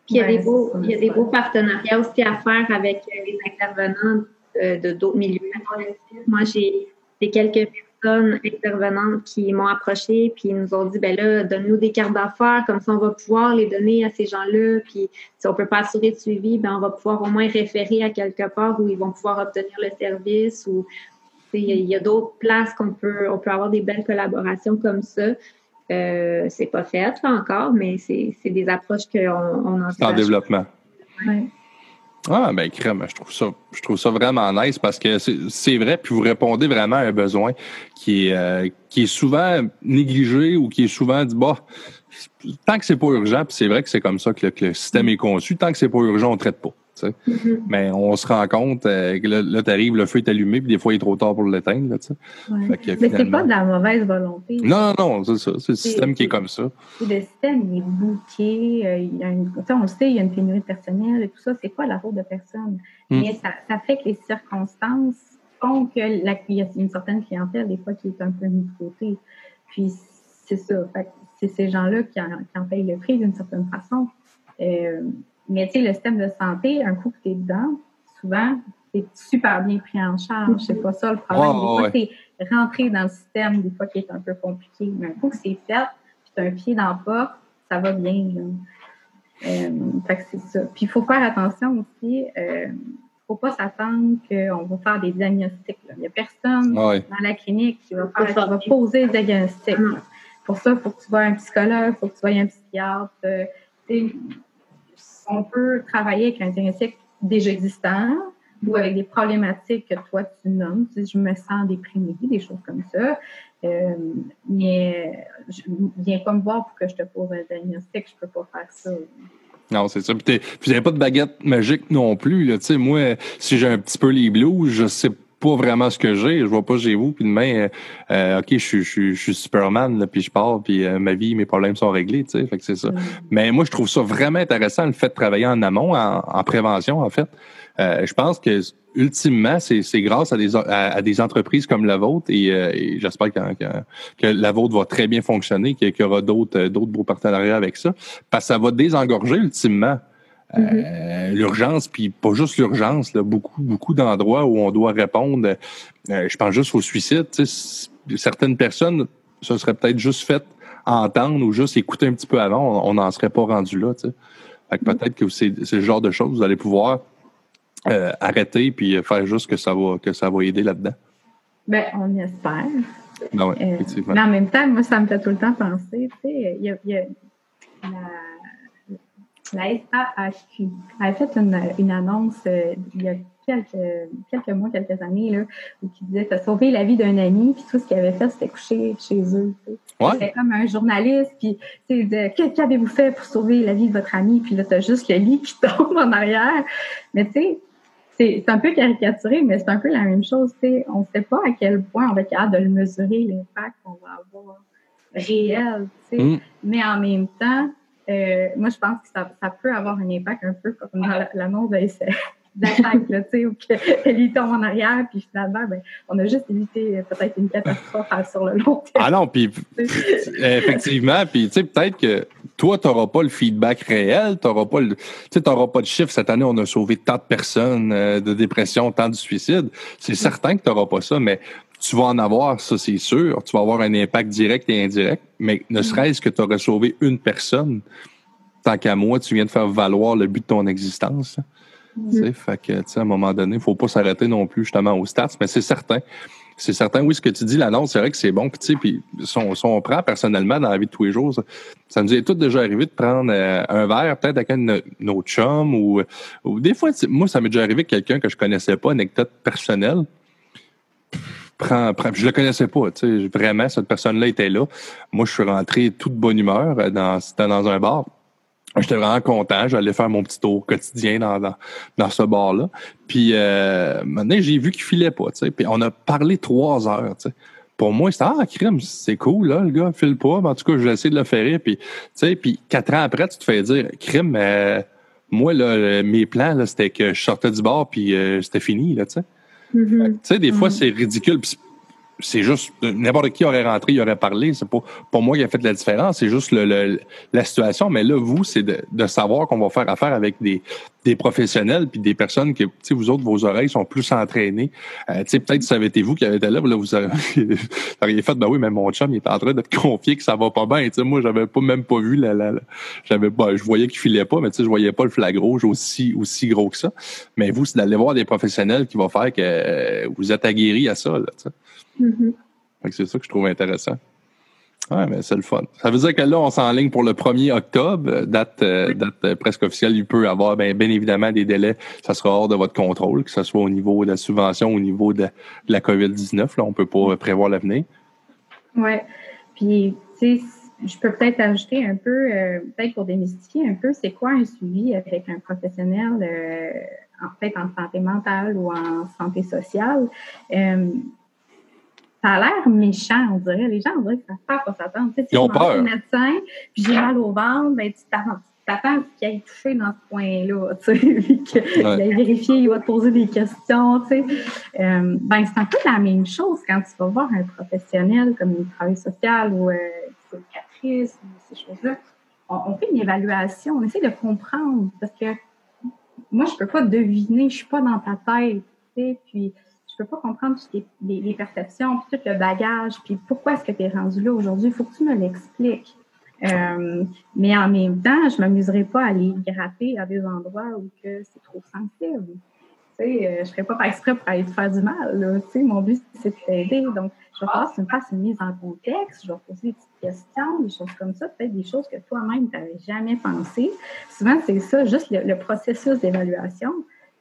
Puis il y a des beaux, il y a des beaux partenariats aussi à faire avec euh, les intervenants de d'autres milieux. Moi, j'ai quelques intervenantes qui m'ont approché puis ils nous ont dit ben là donne-nous des cartes d'affaires comme ça on va pouvoir les donner à ces gens-là puis si on peut pas assurer de suivi ben on va pouvoir au moins référer à quelque part où ils vont pouvoir obtenir le service ou il y a, d'autres places qu'on peut on peut avoir des belles collaborations comme ça. Euh, c'est pas fait là encore mais c'est des approches qu'on on en développement ah, ben, crème, je trouve ça, je trouve ça vraiment nice parce que c'est vrai, puis vous répondez vraiment à un besoin qui est, euh, qui est souvent négligé ou qui est souvent dit, bah, tant que c'est pas urgent, puis c'est vrai que c'est comme ça que le, système est conçu, tant que c'est pas urgent, on traite pas. Mm-hmm. Mais on se rend compte euh, que là, là tu arrives, le feu est allumé, puis des fois, il est trop tard pour l'éteindre. Ouais. Mais c'est pas de la mauvaise volonté. Non, non, non, c'est ça. C'est le système qui est comme ça. Le système, il est bouqué. Euh, il y a une, on le sait, il y a une pénurie de personnel et tout ça. C'est pas la faute de personne? Mm. Mais ça, ça, fait que les circonstances font que la, y a une certaine clientèle, des fois, qui est un peu mise de côté. Puis, c'est ça. c'est ces gens-là qui en, qui en payent le prix d'une certaine façon. Euh, mais tu sais, le système de santé, un coup que tu es dedans, souvent, c'est super bien pris en charge. C'est pas ça le problème. des fois, c'est rentrer dans le système, des fois, qui est un peu compliqué. Mais un coup que c'est fait, puis tu as un pied dans le pas, ça va bien. Euh, fait que c'est ça. Puis il faut faire attention aussi. Euh, faut pas s'attendre qu'on va faire des diagnostics. Il n'y a personne dans la clinique qui va, faire, qui va poser des diagnostics. Pour ça, il faut que tu vois un psychologue, il faut que tu vois un psychiatre. Euh, on peut travailler avec un diagnostic déjà existant ou avec des problématiques que toi tu nommes. Si je me sens déprimée, des choses comme ça. Euh, mais je, viens pas me voir pour que je te pose un diagnostic, je peux pas faire ça. Non, c'est ça. Puis, vous n'avez pas de baguette magique non plus. Moi, si j'ai un petit peu les blues, je sais pas vraiment ce que j'ai. Je vois pas chez vous. Puis demain, euh, euh, OK, je, je, je, suis Superman, là, puis je pars, puis euh, ma vie, mes problèmes sont réglés. Tu sais, fait que c'est ça. Mm. Mais moi, je trouve ça vraiment intéressant, le fait de travailler en amont, en, prévention, en fait. je pense que ultimement, c'est grâce à des, à, des entreprises comme la vôtre et, j'espère que, que, la vôtre va très bien fonctionner, qu'il y aura d'autres d'autres beaux partenariats avec ça, parce que ça va désengorger ultimement euh, l'urgence, puis pas juste l'urgence, beaucoup, beaucoup d'endroits où on doit répondre. Euh, je pense juste au suicide. Certaines personnes, ça serait peut-être juste fait entendre ou juste écouter un petit peu avant, on n'en serait pas rendu là. Fait que peut-être que c'est le genre de choses, vous allez pouvoir euh, arrêter puis faire juste que ça va que ça va aider là-dedans. Ben, on espère. Ben ouais, effectivement. mais en même temps, moi, ça me fait tout le temps penser, tu sais, il y a, y a la la SAHQ a fait une, une annonce euh, il y a quelques, quelques mois, quelques années, là, où qui disait T'as sauvé la vie d'un ami, puis tout ce qu'il avait fait, c'était coucher chez eux. C'était comme un journaliste, puis qu'avez-vous fait pour sauver la vie de votre ami? Puis là, t'as juste le lit qui tombe en arrière. Mais tu sais, c'est un peu caricaturé, mais c'est un peu la même chose. sais On ne sait pas à quel point on va être capable de le mesurer, l'impact qu'on va avoir réel. sais mm. Mais en même temps, euh, moi, je pense que ça, ça, peut avoir un impact un peu comme dans l'annonce d'attaque, tu sais, où elle tombe en arrière, puis finalement, ben, on a juste évité euh, peut-être une catastrophe sur le long terme. Ah non, puis effectivement, puis tu sais, peut-être que toi, tu n'auras pas le feedback réel, tu n'auras pas le, tu n'auras pas de chiffre. Cette année, on a sauvé tant de personnes euh, de dépression, tant de suicides. C'est certain que tu n'auras pas ça, mais tu vas en avoir, ça c'est sûr. Tu vas avoir un impact direct et indirect, mais ne mm. serait-ce que tu aurais sauvé une personne, tant qu'à moi, tu viens de faire valoir le but de ton existence. Mm. Fait que, à un moment donné, faut pas s'arrêter non plus justement aux stats, mais c'est certain. c'est certain, oui, ce que tu dis, l'annonce, c'est vrai que c'est bon. Puis, tu sais, puis si on, prend personnellement dans la vie de tous les jours, ça, nous est tout déjà arrivé de prendre euh, un verre, peut-être avec un, notre chum ou, ou des fois, moi, ça m'est déjà arrivé que quelqu'un que je connaissais pas, anecdote personnelle, prends, prends, je le connaissais pas, tu sais, vraiment, cette personne-là était là. Moi, je suis rentré toute bonne humeur euh, dans, dans un bar. J'étais vraiment content. J'allais faire mon petit tour quotidien dans, dans, dans ce bar-là. Puis euh, maintenant, j'ai vu qu'il filait pas. Tu sais. Puis on a parlé trois heures. Tu sais. Pour moi, c'était Ah, crime, c'est cool, là, le gars, file pas. Mais en tout cas, j'ai essayé de le faire. Puis, tu sais, puis quatre ans après, tu te fais dire crime, euh, moi, là, mes plans, là, c'était que je sortais du bar puis euh, c'était fini, là, tu sais. Mm-hmm. Tu sais, des fois, mm-hmm. c'est ridicule c'est juste n'importe qui aurait rentré, il aurait parlé. C'est pas pour moi qui a fait la différence. C'est juste le, la situation. Mais là, vous, c'est de, de, savoir qu'on va faire affaire avec des, des professionnels puis des personnes que, tu sais, vous autres, vos oreilles sont plus entraînées. Euh, tu sais, peut-être ça avait été vous qui avez été là, là vous auriez fait, ben oui, mais mon chum, il est en train de te confier que ça va pas bien. Tu sais, moi, j'avais pas même pas vu la, la, j'avais pas, je voyais qu'il filait pas, mais tu sais, je voyais pas le flag rouge aussi, aussi gros que ça. Mais vous, c'est d'aller voir des professionnels qui vont faire que euh, vous êtes aguerris à ça, là, Mm-hmm. C'est ça que je trouve intéressant. Ouais, mais c'est le fun. Ça veut dire que là, on s'enligne pour le 1er octobre, date, euh, date euh, presque officielle. Il peut avoir, bien, bien évidemment, des délais. Ça sera hors de votre contrôle, que ce soit au niveau de la subvention, au niveau de, la COVID-19. Là, on peut pas prévoir l'avenir. Oui. Puis, tu sais, je peux peut-être ajouter un peu, euh, peut-être pour démystifier un peu, c'est quoi un suivi avec un professionnel, en fait, en santé mentale ou en santé sociale? Ça a l'air méchant, on dirait. Les gens, on dirait que ça peur pas s'attendre. Tu sais, Ils ont peur. médecin, puis j'ai mal au ventre, ben, tu t'attends qu'il ait touché dans ce point-là, tu sais, puis qu'il ouais. vérifié, il va te poser des questions, tu sais. Euh, ben, c'est un peu la même chose quand tu vas voir un professionnel comme une travail social ou une euh, éducatrice ou ces choses-là. On, on, fait une évaluation, on essaie de comprendre parce que moi, je peux pas deviner, je suis pas dans ta tête, tu sais, puis je peux pas comprendre toutes les, perceptions, puis tout le bagage, puis pourquoi est-ce que tu es rendu là aujourd'hui? Il faut que tu me l'expliques. Euh, mais en même temps, je ne m'amuserai pas à aller gratter à des endroits où c'est trop sensible. Tu sais, euh, je pas exprès pour aller te faire du mal. Mon but, c'est de t'aider. Donc, je vais faire, une, mise en contexte, je vais poser des petites questions, des choses comme ça, peut-être des choses que toi-même, tu n'avais jamais pensé. Souvent, c'est ça, juste le, le processus d'évaluation.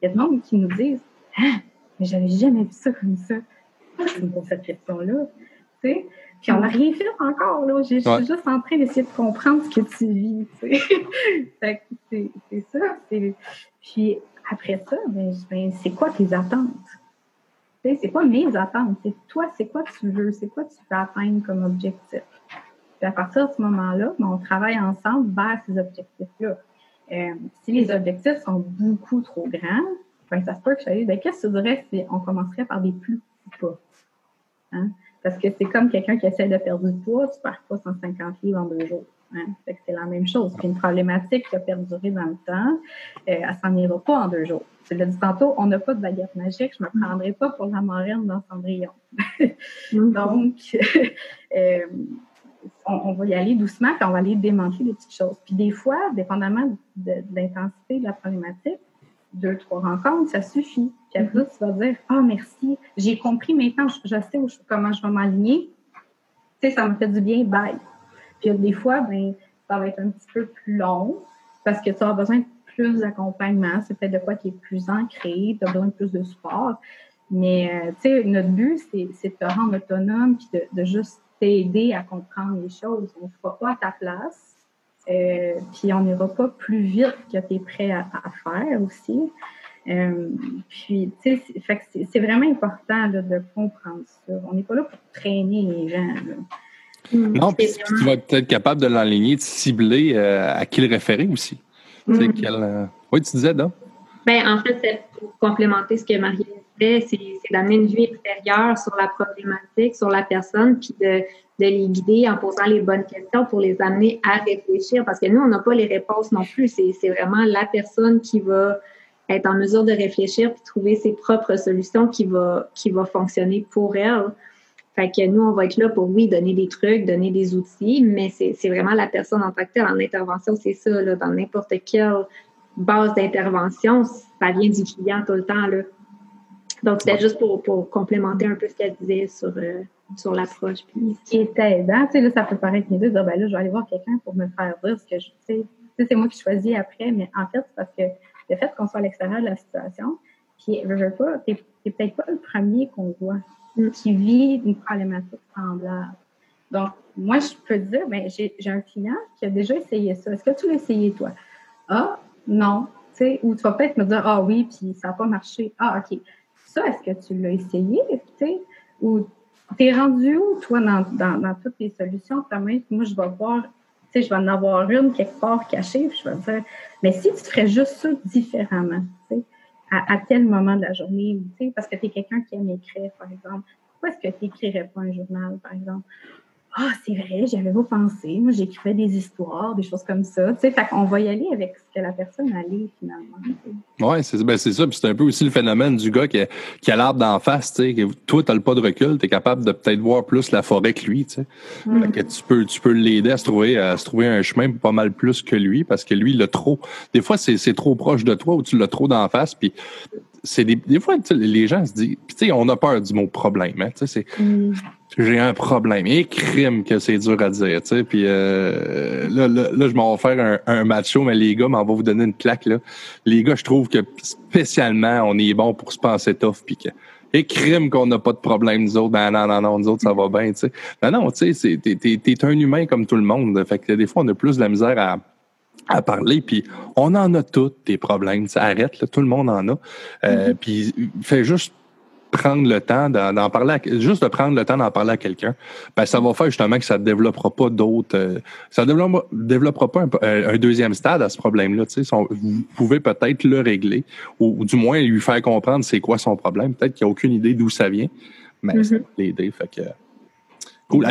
Il y a des gens qui nous disent hein, mais j'avais jamais vu ça comme ça. Pose cette question-là. Tu sais? Puis on n'a rien fait encore, là. Je suis juste en train d'essayer de comprendre ce que tu vis, tu sais. c'est ça. Puis après ça, ben, ben, c'est quoi tes attentes? C'est quoi mes attentes? C'est toi, c'est quoi tu veux? C'est quoi tu veux atteindre comme objectif? Puis à partir de ce moment-là, ben, on travaille ensemble vers ces objectifs-là. Euh, si les objectifs sont beaucoup trop grands, ben, ça se peut que je dise, ben, qu'est-ce que tu dirais si on commencerait par des plus petits pas? Hein? Parce que c'est comme quelqu'un qui essaie de perdre du poids, tu ne perds pas 150 livres en deux jours. Hein? c'est la même chose. Puis une problématique qui a perduré dans le temps, euh, elle s'en ira pas en deux jours. Je l'ai dit tantôt, on n'a pas de baguette magique, je ne me prendrai pas pour la marraine dans Cendrillon. Mm-hmm. Donc, euh, on, va y aller doucement, puis on va aller démanteler des petites choses. Puis des fois, dépendamment de l'intensité de la problématique, deux, trois rencontres, ça suffit. Puis après, mm-hmm. tu vas dire Ah, merci, j'ai compris maintenant, je, sais comment je vais m'aligner. Tu sais, ça m'a fait du bien, bye. Puis des fois, ben, ça va être un petit peu plus long parce que tu as besoin de plus d'accompagnement. C'est peut-être de quoi qui est plus ancré, tu as besoin de plus de support. Mais, euh, tu sais, notre but, c'est de te rendre autonome puis de, de juste t'aider à comprendre les choses. On ne fera pas à ta place euh, puis on n'ira pas plus vite que tu es prêt à, faire aussi. Euh, puis, tu sais, c'est vraiment important de comprendre ça. On n'est pas là pour traîner les gens. Mm. Non, puis tu vas être capable de l'enligner, de cibler euh, à qui le référer aussi. Mm. Oui, tu disais, non? Ben, en fait, pour complémenter ce que Marie fait, c'est d'amener une vue extérieure sur la problématique, sur la personne, puis de de les guider en posant les bonnes questions pour les amener à réfléchir parce que nous, on n'a pas les réponses non plus. C'est vraiment la personne qui va être en mesure de réfléchir puis trouver ses propres solutions qui va, qui va fonctionner pour elle. Fait que nous, on va être là pour, oui, donner des trucs, donner des outils, mais c'est vraiment la personne en tant que telle. En intervention, c'est ça, là, dans n'importe quelle base d'intervention, ça vient du client tout le temps. Là. Donc, c'était juste pour, pour, complémenter un peu ce qu'elle disait sur, euh, sur l'approche. Puis... Ce qui était aidant, tu sais, là, ça peut paraître niaiseux de dire, ben là, je vais aller voir quelqu'un pour me faire dire ce que je sais. c'est moi qui choisis après, mais en fait, c'est parce que le fait qu'on soit à l'extérieur de la situation, puis, je veux pas, t'es peut-être pas le premier qu'on voit mm. qui vit une problématique semblable. Donc, moi, je peux te dire, ben, j'ai un client qui a déjà essayé ça. Est-ce que tu l'as essayé, toi? Ah, non. Tu sais, ou tu vas peut-être me dire, ah oui, puis ça n'a pas marché. Ah, OK. Ça, est-ce que tu l'as essayé? Tu sais, ou t'es rendu où, toi, dans, dans, dans toutes les solutions? Moi, je vais voir, tu sais, je vais en avoir une quelque part cachée, puis je vais dire, mais si tu ferais juste ça différemment, tu sais, à, à tel moment de la journée, tu sais, parce que tu es quelqu'un qui aime écrire, par exemple, pourquoi est-ce que tu n'écrirais pas un journal, par exemple? Ah, c'est vrai, j'avais pas pensé. Moi, j'écrivais des histoires, des choses comme ça. Tu sais, fait qu'on va y aller avec ce que la personne a lu, finalement. Oui, c'est ben, ça. Puis c'est un peu aussi le phénomène du gars qui a, qui a l'arbre d'en face. Tu sais, toi, tu n'as pas de recul, tu es capable de peut-être voir plus la forêt que lui. Tu sais. Mm. que tu peux, tu peux l'aider à se trouver à se trouver un chemin pas mal plus que lui parce que lui, il l'a trop. Des fois, c'est trop proche de toi ou tu l'as trop d'en face. Puis c'est des, des fois, les gens se disent, tu sais, on a peur du mot problème. Hein, c'est, mm j'ai un problème. Et crime que c'est dur à dire, tu sais. Puis euh, là, là, là, je m'en vais faire un, un macho, mais les gars, m'en va vous donner une claque, là. Les gars, je trouve que spécialement, on est bon pour se penser tough, puis que et crime qu'on n'a pas de problème, nous autres. Ben non, non, non, nous autres, ça va bien, tu sais. Ben non, tu sais, t'es, t'es, t'es un humain comme tout le monde. Fait que des fois, on a plus de la misère à à parler, puis on en a tous des problèmes. Ça arrête, là, tout le monde en a. Euh, mm-hmm. Puis fait juste prendre le temps d'en parler, juste de prendre le temps d'en parler à quelqu'un, ben ça va faire justement que ça ne développera pas d'autres, euh, ça développera, développera pas euh, un, deuxième stade à ce problème-là. Vous pouvez peut-être le régler ou, du moins lui faire comprendre c'est quoi son problème. Peut-être qu'il n'a aucune idée d'où ça vient, mais ça va l'aider. Fait que Cool.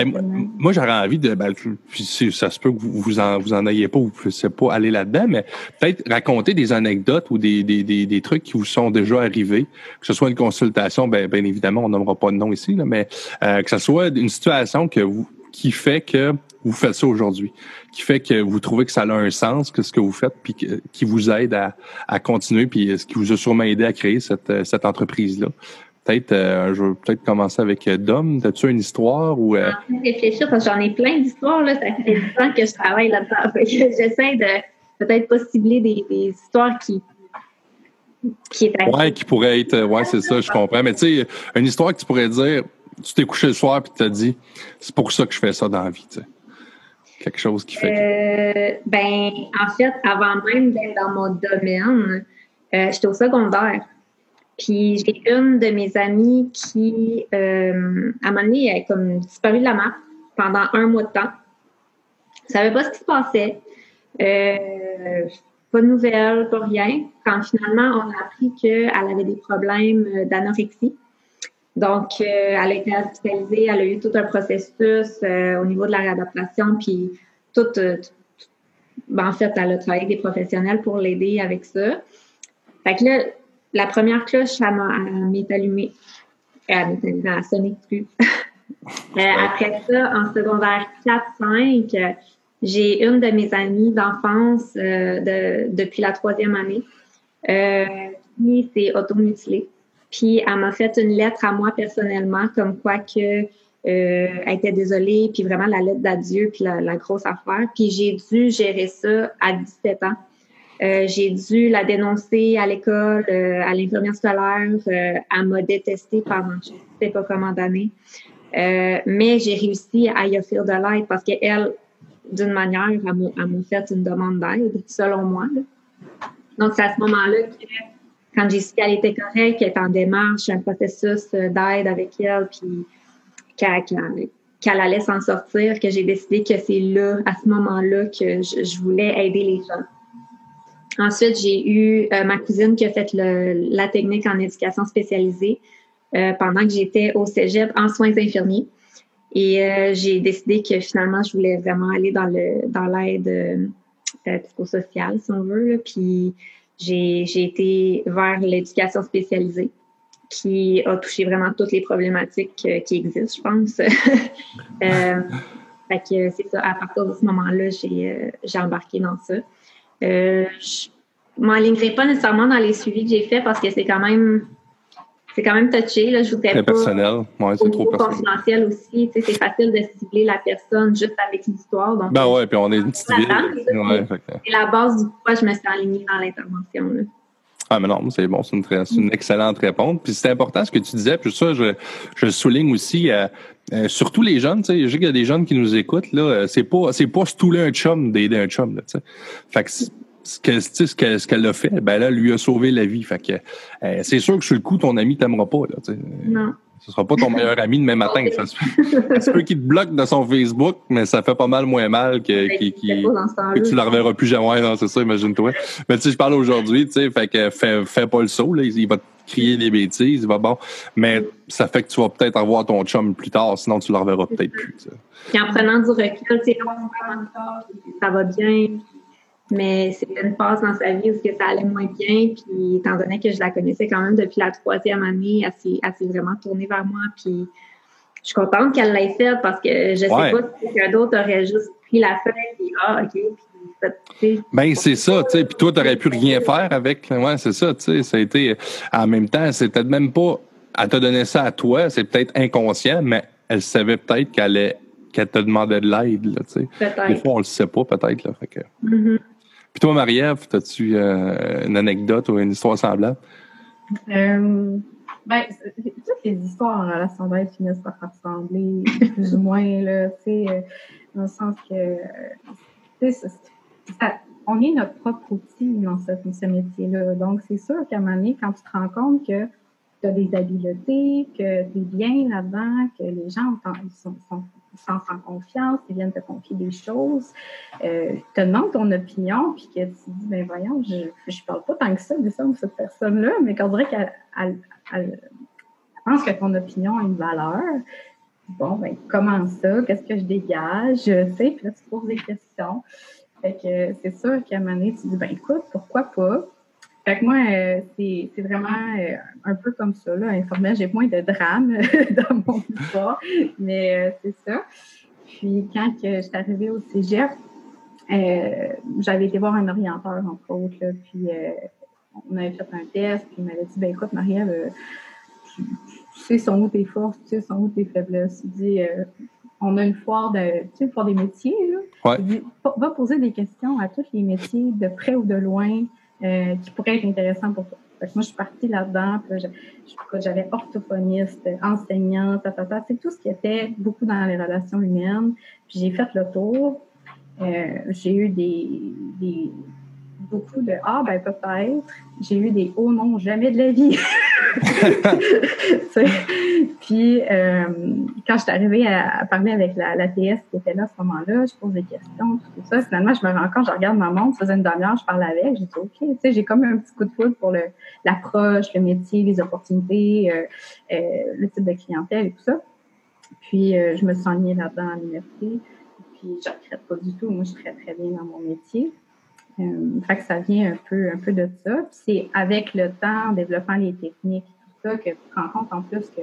moi, j'aurais envie de, ben, ça se peut que vous, vous en, vous en ayez pas, vous ne puissiez pas aller là-dedans, mais peut-être raconter des anecdotes ou des, des, des, des, trucs qui vous sont déjà arrivés, que ce soit une consultation, ben, bien évidemment, on n'aimera pas de nom ici, là, mais euh, que ce soit une situation que vous, qui fait que vous faites ça aujourd'hui, qui fait que vous trouvez que ça a un sens, que ce que vous faites, puis qui vous aide à, à continuer, puis ce qui vous a sûrement aidé à créer cette, cette entreprise-là. Peut-être, euh, je vais peut-être commencer avec euh, Dom. As-tu une histoire ou. Euh... Je réfléchir parce que j'en ai plein d'histoires. Là. Ça fait du temps que je travaille là-dedans. J'essaie de peut-être pas cibler des, des histoires qui, qui est Ouais, qui pourrait être. Ouais, c'est ça, je comprends. Mais tu sais, une histoire que tu pourrais dire, tu t'es couché le soir et tu t'as dit, c'est pour ça que je fais ça dans la vie, tu sais. Quelque chose qui fait. Euh, ben, en fait, avant même d'être dans mon domaine, euh, j'étais au secondaire. Puis j'ai une de mes amies qui, euh, à un moment donné, a comme disparu de la map pendant un mois de temps. Je savais pas ce qui se passait. Euh, pas de nouvelles, pas rien. Quand finalement, on a appris qu'elle avait des problèmes d'anorexie. Donc, euh, elle a été hospitalisée, elle a eu tout un processus euh, au niveau de la réadaptation, puis tout, ben, en fait, elle a travaillé avec des professionnels pour l'aider avec ça. Fait que là, la première cloche, elle m'est allumée. Elle m'est allumée, elle a sonné plus. Euh, après ça, en secondaire 4-5, j'ai une de mes amies d'enfance euh, de, depuis la troisième année euh, qui s'est automutilée. Puis elle m'a fait une lettre à moi personnellement, comme quoi que euh, elle était désolée, puis vraiment la lettre d'adieu, puis la, la, grosse affaire. Puis j'ai dû gérer ça à 17 ans. Euh, j'ai dû la dénoncer à l'école, euh, à l'infirmière scolaire. Euh, elle m'a détestée pendant je ne sais pas comment d'années. mais j'ai réussi à y offrir de l'aide parce qu'elle, d'une manière, elle m'a fait une demande d'aide, selon moi. Donc, c'est à ce moment-là que, quand j'ai su qu'elle était correcte, qu'elle était en démarche, un processus d'aide avec elle, puis qu'elle allait s'en sortir, que j'ai décidé que c'est là, à ce moment-là, que je voulais aider les gens. Ensuite, j'ai eu euh, ma cousine qui a fait le, la technique en éducation spécialisée euh, pendant que j'étais au cégep en soins infirmiers. Et euh, j'ai décidé que finalement, je voulais vraiment aller dans le dans l'aide psychosociale, si on veut. Puis j'ai, été vers l'éducation spécialisée qui a touché vraiment toutes les problématiques qui existent, je pense. fait que c'est ça, à partir de ce moment-là, j'ai, j'ai embarqué dans ça. Euh, je m'alignerai pas nécessairement dans les suivis que j'ai faits parce que c'est quand même c'est quand même touché. Là, je voudrais Très pas. personnel. Ouais, c'est trop personnel. confidentiel aussi, tu sais, c'est facile de cibler la personne juste avec l'histoire. Donc, Ben ouais, puis on est une petite Ouais, c'est la base du pourquoi je me suis alignée dans l'intervention. Là. Ah, mais non, c'est bon, c'est une, une excellente réponse. Puis c'est important ce que tu disais, puis ça, je, je souligne aussi, euh, euh, surtout les jeunes, tu sais, je sais qu'il y a des jeunes qui nous écoutent, là, euh, c'est pas, c'est pas se touler un chum d'aider un chum, là, tu sais. Fait que ce qu'elle a fait, ben là, lui a sauvé la vie. Fait que euh, c'est sûr que sur le coup, ton ami t'aimera pas, là, tu sais. Non. Ce sera pas ton meilleur ami demain matin. Ça se peut, qu'il te bloque de son Facebook, mais ça fait pas mal moins mal que, tu la reverras plus jamais. Ouais, non, c'est ça, imagine-toi. Mais tu je parle aujourd'hui, tu sais, fait que fais, fais pas le saut, là. Il va te crier des bêtises, il va bon. Mais ça fait que tu vas peut-être revoir ton chum plus tard, sinon tu le reverras peut-être plus. Puis en prenant du recul, puis ça va bien. Mais c'était une phase dans sa vie où que ça allait moins bien. Puis étant donné que je la connaissais quand même depuis la troisième année, elle s'est, vraiment tournée vers moi. Puis je suis contente qu'elle l'ait fait parce que je sais Ouais. pas si quelqu'un d'autre aurait juste pris la feuille et ah, OK. Puis, tu sais, Ben, c'est ça, tu sais. Puis toi, t'aurais pu rien faire avec. Ouais, c'est ça, tu sais. Ça a été, en même temps, peut-être même pas, elle t'a donné ça à toi, c'est peut-être inconscient, mais elle savait peut-être qu'elle allait, qu'elle te demandait de l'aide, tu sais. Des peut-être. fois, on le sait pas, peut-être, là. Fait que... Mhm. Puis toi, Marie-Ève, as-tu euh, une anecdote ou une histoire semblable? Euh, ben, toutes les histoires en relation d'aide finissent par se ressembler, plus ou moins, là, tu sais, euh, dans le sens que, tu sais, on est notre propre outil dans ce, ce métier-là. Donc, c'est sûr qu'à un moment donné, quand tu te rends compte que tu as des habiletés, que tu es bien là-dedans, que les gens sont, ils se sentent en confiance, ils viennent te confier des choses, euh, te demandent ton opinion, puis que tu dis, ben voyons, je je parle pas tant que ça de ça de cette personne-là, mais qu'on dirait qu'elle elle, pense que ton opinion a une valeur. Bon, ben comment ça? Qu'est-ce que je dégage? Tu sais, puis là, tu poses des questions. Fait que c'est sûr qu'à un moment donné, tu dis, ben écoute, pourquoi pas? Fait que moi, euh, c'est vraiment euh, un peu comme ça, là, informel. J'ai moins de drame dans mon histoire, mais euh, c'est ça. Puis quand que je suis arrivée au cégep, j'avais été voir un orienteur, entre autres, là, puis on avait fait un test, puis il m'avait dit, ben écoute, Marielle, tu, tu sais sont où tes forces, tu sais sont où tes faiblesses. Il dit, euh, on a une foire de, tu sais, une foire des métiers, là. Ouais. Il dit, va poser des questions à tous les métiers, de près ou de loin, euh, qui pourraient être intéressants pour toi. Fait que moi, je suis partie là-dedans, j'avais orthophoniste, enseignante, ta, ta, ta, tu sais, tout ce qui était beaucoup dans les relations humaines. Puis j'ai fait le tour. Euh, j'ai eu des, des beaucoup de ah ben peut-être. J'ai eu des oh non jamais de la vie. Puis euh, quand je suis arrivée à, à parler avec la, la TS qui était là à ce moment-là, je pose des questions, tout ça. Finalement, je me rends compte, je regarde ma montre, ça faisait une demi-heure, je parle avec, j'ai dit ok, tu sais, j'ai comme un petit coup de foudre pour le l'approche, le métier, les opportunités, euh, euh, le type de clientèle et tout ça. Puis euh, je me suis enlignée là-dedans à l'université. Puis je ne regrette pas du tout. Moi, je suis très, très bien dans mon métier. Euh, fait que ça vient un peu, un peu de ça. C'est avec le temps, en développant les techniques, tout ça, que tu te rends compte en plus que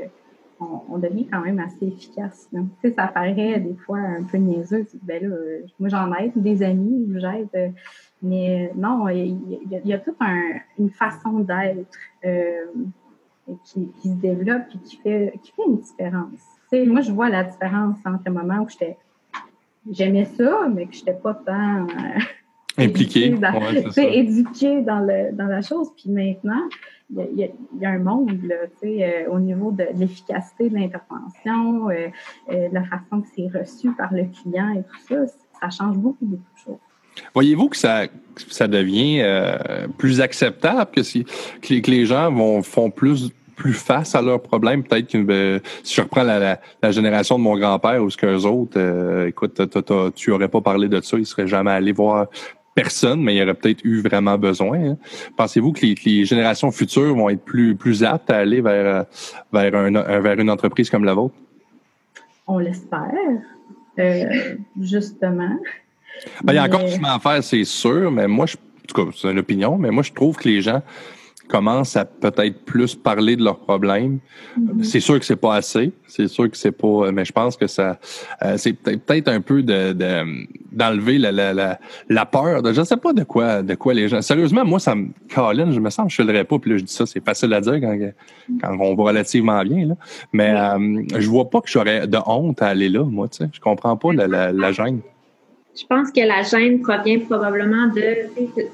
on, on devient quand même assez efficace. Tu sais, ça paraît des fois un peu niaiseux. Ben là, moi j'en aide des amis, j'aide. mais non, il y, y a toute un, une façon d'être euh, qui, qui se développe et qui fait, qui fait une différence. Tu sais, moi, je vois la différence entre le moment où j'étais j'aimais ça, mais que je n'étais pas tant euh, Impliqué. dans, Ouais, éduquée dans, le, dans la chose. Puis maintenant, il y a, y y un monde là, euh, au niveau de, l'efficacité de l'intervention, euh, euh, la façon que c'est reçu par le client et tout ça, ça change beaucoup, beaucoup de choses. Voyez-vous que ça, ça devient plus acceptable que si que les, que les gens vont font plus plus face à leurs problèmes, peut-être que ben, si je reprends la, la, la génération de mon grand-père ou ce qu'eux autres, euh, écoute, tu aurais pas parlé de ça, ils seraient jamais allés voir personne, mais il y aurait peut-être eu vraiment besoin. hein. Pensez-vous que les, générations futures vont être plus plus aptes à aller vers euh, vers un, un- vers une entreprise comme la vôtre? On l'espère, euh, justement. Ben, il y a encore du chemin à faire, c'est sûr, mais moi, je, en tout cas, c'est une opinion, mais moi, je trouve que les gens commencent à peut-être plus parler de leurs problèmes. Mhm. C'est sûr que c'est pas assez. C'est sûr que c'est pas. Mais je pense que ça, euh, c'est peut-être un peu de d'enlever la, la, la, la, peur. De, je sais pas de quoi de quoi les gens. Sérieusement, moi ça me câline. Je me sens je ne pas. Puis là, je dis ça, c'est facile à dire quand, quand on va relativement bien. Là. Mais euh, je vois pas que j'aurais de honte à aller là. Moi, tu sais, je comprends pas la, la, la gêne. Je pense que la gêne provient probablement de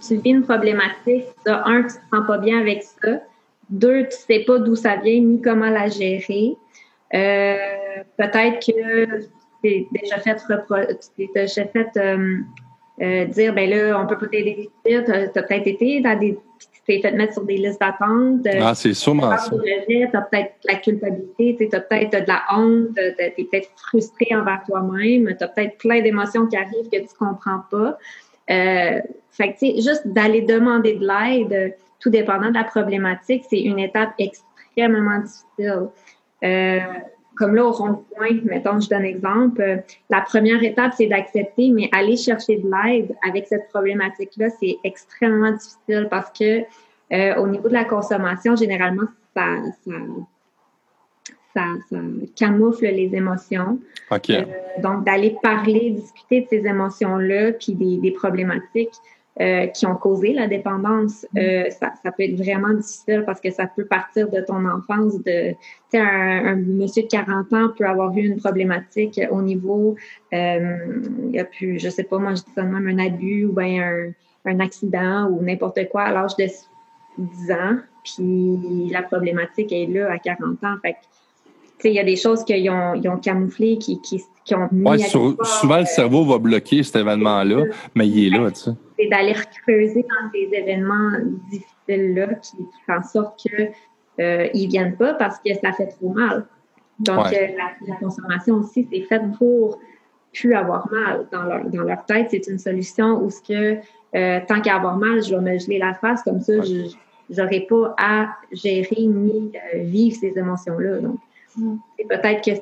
tu vis une problématique. De, un, tu te sens pas bien avec ça. Deux, tu sais pas d'où ça vient ni comment la gérer. Euh, peut-être que tu déjà fait, tu déjà fait euh, euh, dire ben là, on peut pas t'aider Tu as, peut-être été dans des t'es fait mettre sur des listes d'attente. Euh, ah, c'est sûrement ça. Tu as peut-être la culpabilité, tu as peut-être de la honte, tu es peut-être frustré envers toi-même, tu as peut-être plein d'émotions qui arrivent que tu comprends pas. Euh, fait que, tu sais, juste d'aller demander de l'aide, tout dépendant de la problématique, c'est une étape extrêmement difficile. Euh, comme là, au rond-point, mettons, je donne un exemple, la première étape, c'est d'accepter, mais aller chercher de l'aide avec cette problématique-là, c'est extrêmement difficile parce que euh, au niveau de la consommation, généralement, ça, ça, ça, camoufle les émotions. Euh, donc, d'aller parler, discuter de ces émotions-là, puis des, des problématiques, euh, qui ont causé la dépendance, mm. euh, ça, ça, peut être vraiment difficile parce que ça peut partir de ton enfance. De, un, un monsieur de 40 ans peut avoir eu une problématique au niveau, euh, il y a pu, je sais pas, moi je dis ça même, un abus ou bien un, un accident ou n'importe quoi à l'âge de 10 ans, puis la problématique est là à 40 ans. Fait il y a des choses qu'ils ont, ils ont camouflées, qui, qui, qui ont mis ouais, souvent, le cerveau va bloquer cet événement-là, mais il est là, tu sais c'est d'aller creuser dans ces événements difficiles-là qui, font en sorte qu'ils euh, ne viennent pas parce que ça fait trop mal. Donc, euh, la, consommation aussi, c'est fait pour plus avoir mal dans leur, dans leur tête. C'est une solution où ce que euh, tant qu'à avoir mal, je vais me geler la face, comme ça, je n'aurai pas à gérer ni vivre ces émotions-là. Donc, mm. c'est peut-être que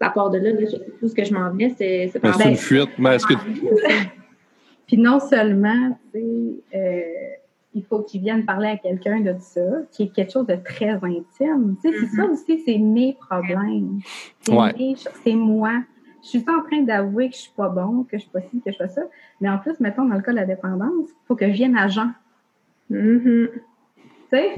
ça part de là, là je sais tout ce que je m'en venais, c'est... C'est une fuite, mais est-ce que... Puis non seulement, tu sais, euh, il faut qu'ils viennent parler à quelqu'un de ça, qui est quelque chose de très intime. Tu sais, c'est ça mm-hmm. aussi, c'est mes problèmes. C'est moi. Je suis pas en train d'avouer que je suis pas bon, que je suis pas ci, que je fais ça. Mais en plus, mettons, dans le cas de la dépendance, il faut que je vienne à Jean. Mm-hmm. Sais,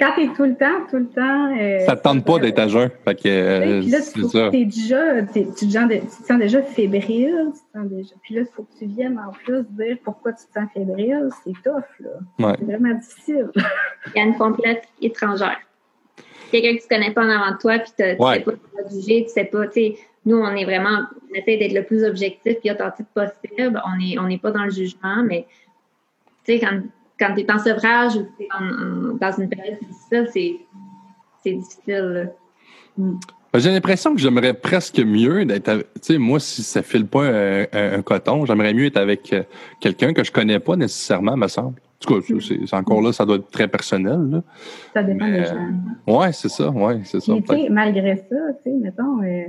quand t'es tout le temps, tout le temps. Euh, ça te tente pas d'être à jeun. Fait que, euh, puis là, tu, déjà, tu, te sens déjà fébrile. Tu sens déjà, puis là, il faut que tu viennes en plus dire pourquoi tu te sens fébrile. C'est tough, là. C'est vraiment difficile. Il y a une complète étrangère. Quelqu'un que tu connais pas en avant de toi, puis tu ne sais pas te juger, tu sais pas, tu sais, nous, on est vraiment, on essaie d'être le plus objectif et authentique possible. On n'est on est pas dans le jugement, mais tu sais, quand quand tu es en sevrage ou dans une période difficile, c'est difficile. Ben, j'ai l'impression que j'aimerais presque mieux d'être. Tu sais, moi, si ça file pas un, coton, j'aimerais mieux être avec euh, quelqu'un que je connais pas nécessairement, me semble. En tout cas, c'est encore là, ça doit être très personnel. Ça dépend des gens. Oui, c'est ça, ouais, c'est ça. malgré ça, tu sais, mettons, euh,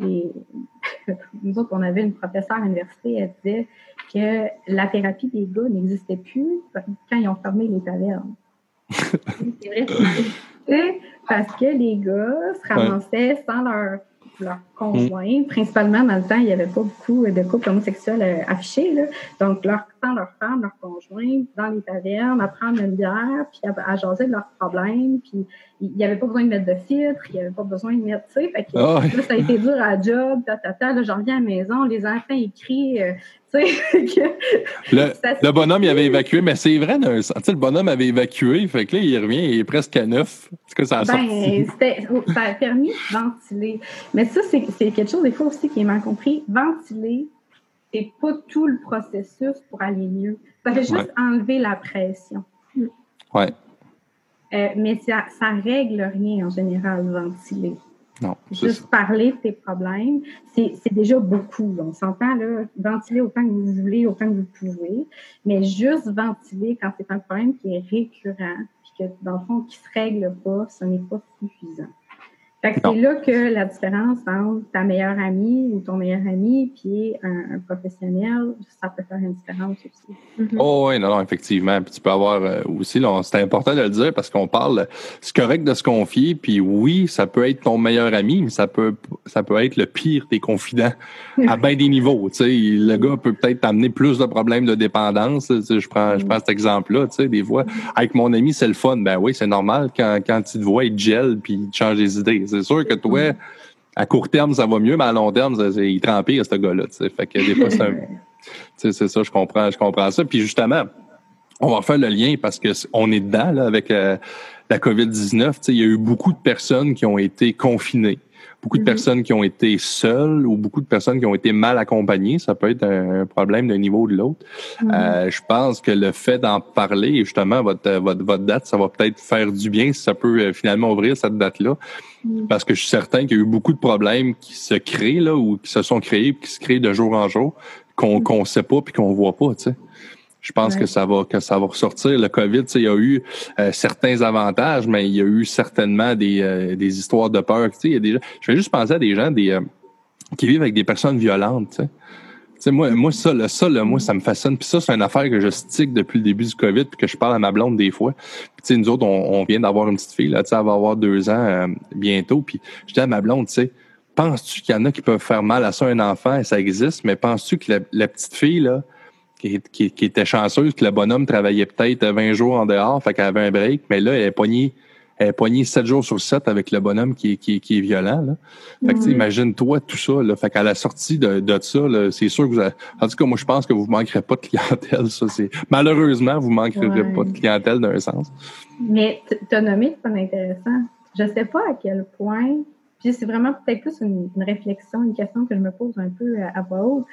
nous autres, on avait une professeure à l'université, elle disait que la thérapie des gars n'existait plus quand ils ont fermé les tavernes. C'est vrai. Parce que les gars se ramassaient sans leur leur conjoint. Principalement, dans le temps, il n'y avait pas beaucoup de couples homosexuels euh, affichés. Là. Donc, leur, sans leur femme, leur conjoint, dans les tavernes, à prendre une bière, puis à, jaser de leurs problèmes. Puis, il n'y avait pas besoin de mettre de filtre, il n'y avait pas besoin de mettre, tu sais. Fait que, ah là, ça a été dur à la job, ta, ta, ta. Là, j'en reviens à la maison, les enfants écrivent, euh. le, le, bonhomme, il avait évacué, mais c'est vrai, tu sais, le bonhomme avait évacué, fait que là, il revient, il est presque à neuf. Est-ce que ça a ben, ça a permis de ventiler. Mais ça, c'est quelque chose, des fois aussi, qui est mal compris. Ventiler, c'est pas tout le processus pour aller mieux. Ça fait juste enlever la pression. Ouais. Euh, mais ça, ça règle rien en général, ventiler. Non, Juste parler de tes problèmes, c'est déjà beaucoup. On s'entend, là, ventiler autant que vous voulez, autant que vous pouvez, mais juste ventiler quand c'est un problème qui est récurrent, puis que, dans le fond, qui se règle pas, ce n'est pas suffisant. C'est là que la différence entre ta meilleure amie ou ton meilleur ami puis un, professionnel, ça peut faire une différence aussi. Mm-hmm. Oh oui, non, non, effectivement. Puis tu peux avoir euh, aussi, c'est important de le dire parce qu'on parle, c'est correct de se confier, puis oui, ça peut être ton meilleur ami, mais ça peut ça peut être le pire des confidents à bien des niveaux. Tu sais, le gars peut peut-être t'amener plus de problèmes de dépendance. je prends, je prends cet exemple-là. Tu sais, des fois, avec mon ami, c'est le fun. Ben oui, c'est normal quand, quand tu te vois, il gel puis il change des idées c'est sûr que toi, à court terme, ça va mieux, mais à long terme, il remplit, ce gars-là. Fait que des fois, c'est c'est ça, je comprends, je comprends ça. Puis justement, on va faire le lien parce que on est dedans là, avec euh, la COVID-19. Il y a eu beaucoup de personnes qui ont été confinées beaucoup de mm-hmm. personnes qui ont été seules ou beaucoup de personnes qui ont été mal accompagnées. Ça peut être un, problème d'un niveau ou de l'autre. Mm-hmm. Euh, je pense que le fait d'en parler, justement, votre, votre, votre date, ça va peut-être faire du bien si ça peut euh, finalement ouvrir cette date-là. Mm-hmm. Parce que je suis certain qu'il y a eu beaucoup de problèmes qui se créent là ou qui se sont créés qui se créent de jour en jour qu'on qu'on sait pas puis qu'on voit pas, tu sais. Je pense que ça va que ça va ressortir. Le COVID, il y a eu euh, certains avantages, mais il y a eu certainement des, euh, des histoires de peur. Il y a des, je vais juste penser à des gens des, euh, qui vivent avec des personnes violentes. sais, moi, moi, ça, là, ça, là, moi, ça me fascine. Puis ça, c'est une affaire que je stick depuis le début du COVID, puis que je parle à ma blonde des fois. Puis, nous autres, on, vient d'avoir une petite fille, là, elle va avoir deux ans bientôt. Puis je dis à ma blonde, tu sais, penses-tu qu'il y en a qui peuvent faire mal à ça un enfant, et ça existe, mais penses-tu que la, la petite fille, là, qui, était chanceuse que le bonhomme travaillait peut-être 20 jours en dehors, fait qu'elle avait un break, mais là, elle est poignée, elle est poignée 7 jours sur 7 avec le bonhomme qui, qui, qui est violent. Là. Fait que, imagine-toi tout ça. Là. Fait qu'à la sortie de, de ça, c'est sûr que vous avez... En tout cas, moi, je pense que vous ne manquerez pas de clientèle. Ça, c'est... Malheureusement, vous ne manquerez pas de clientèle d'un sens. Mais tu as nommé c'est intéressant. Je ne sais pas à quel point, puis c'est vraiment peut-être plus une, réflexion, une question que je me pose un peu à, à voix haute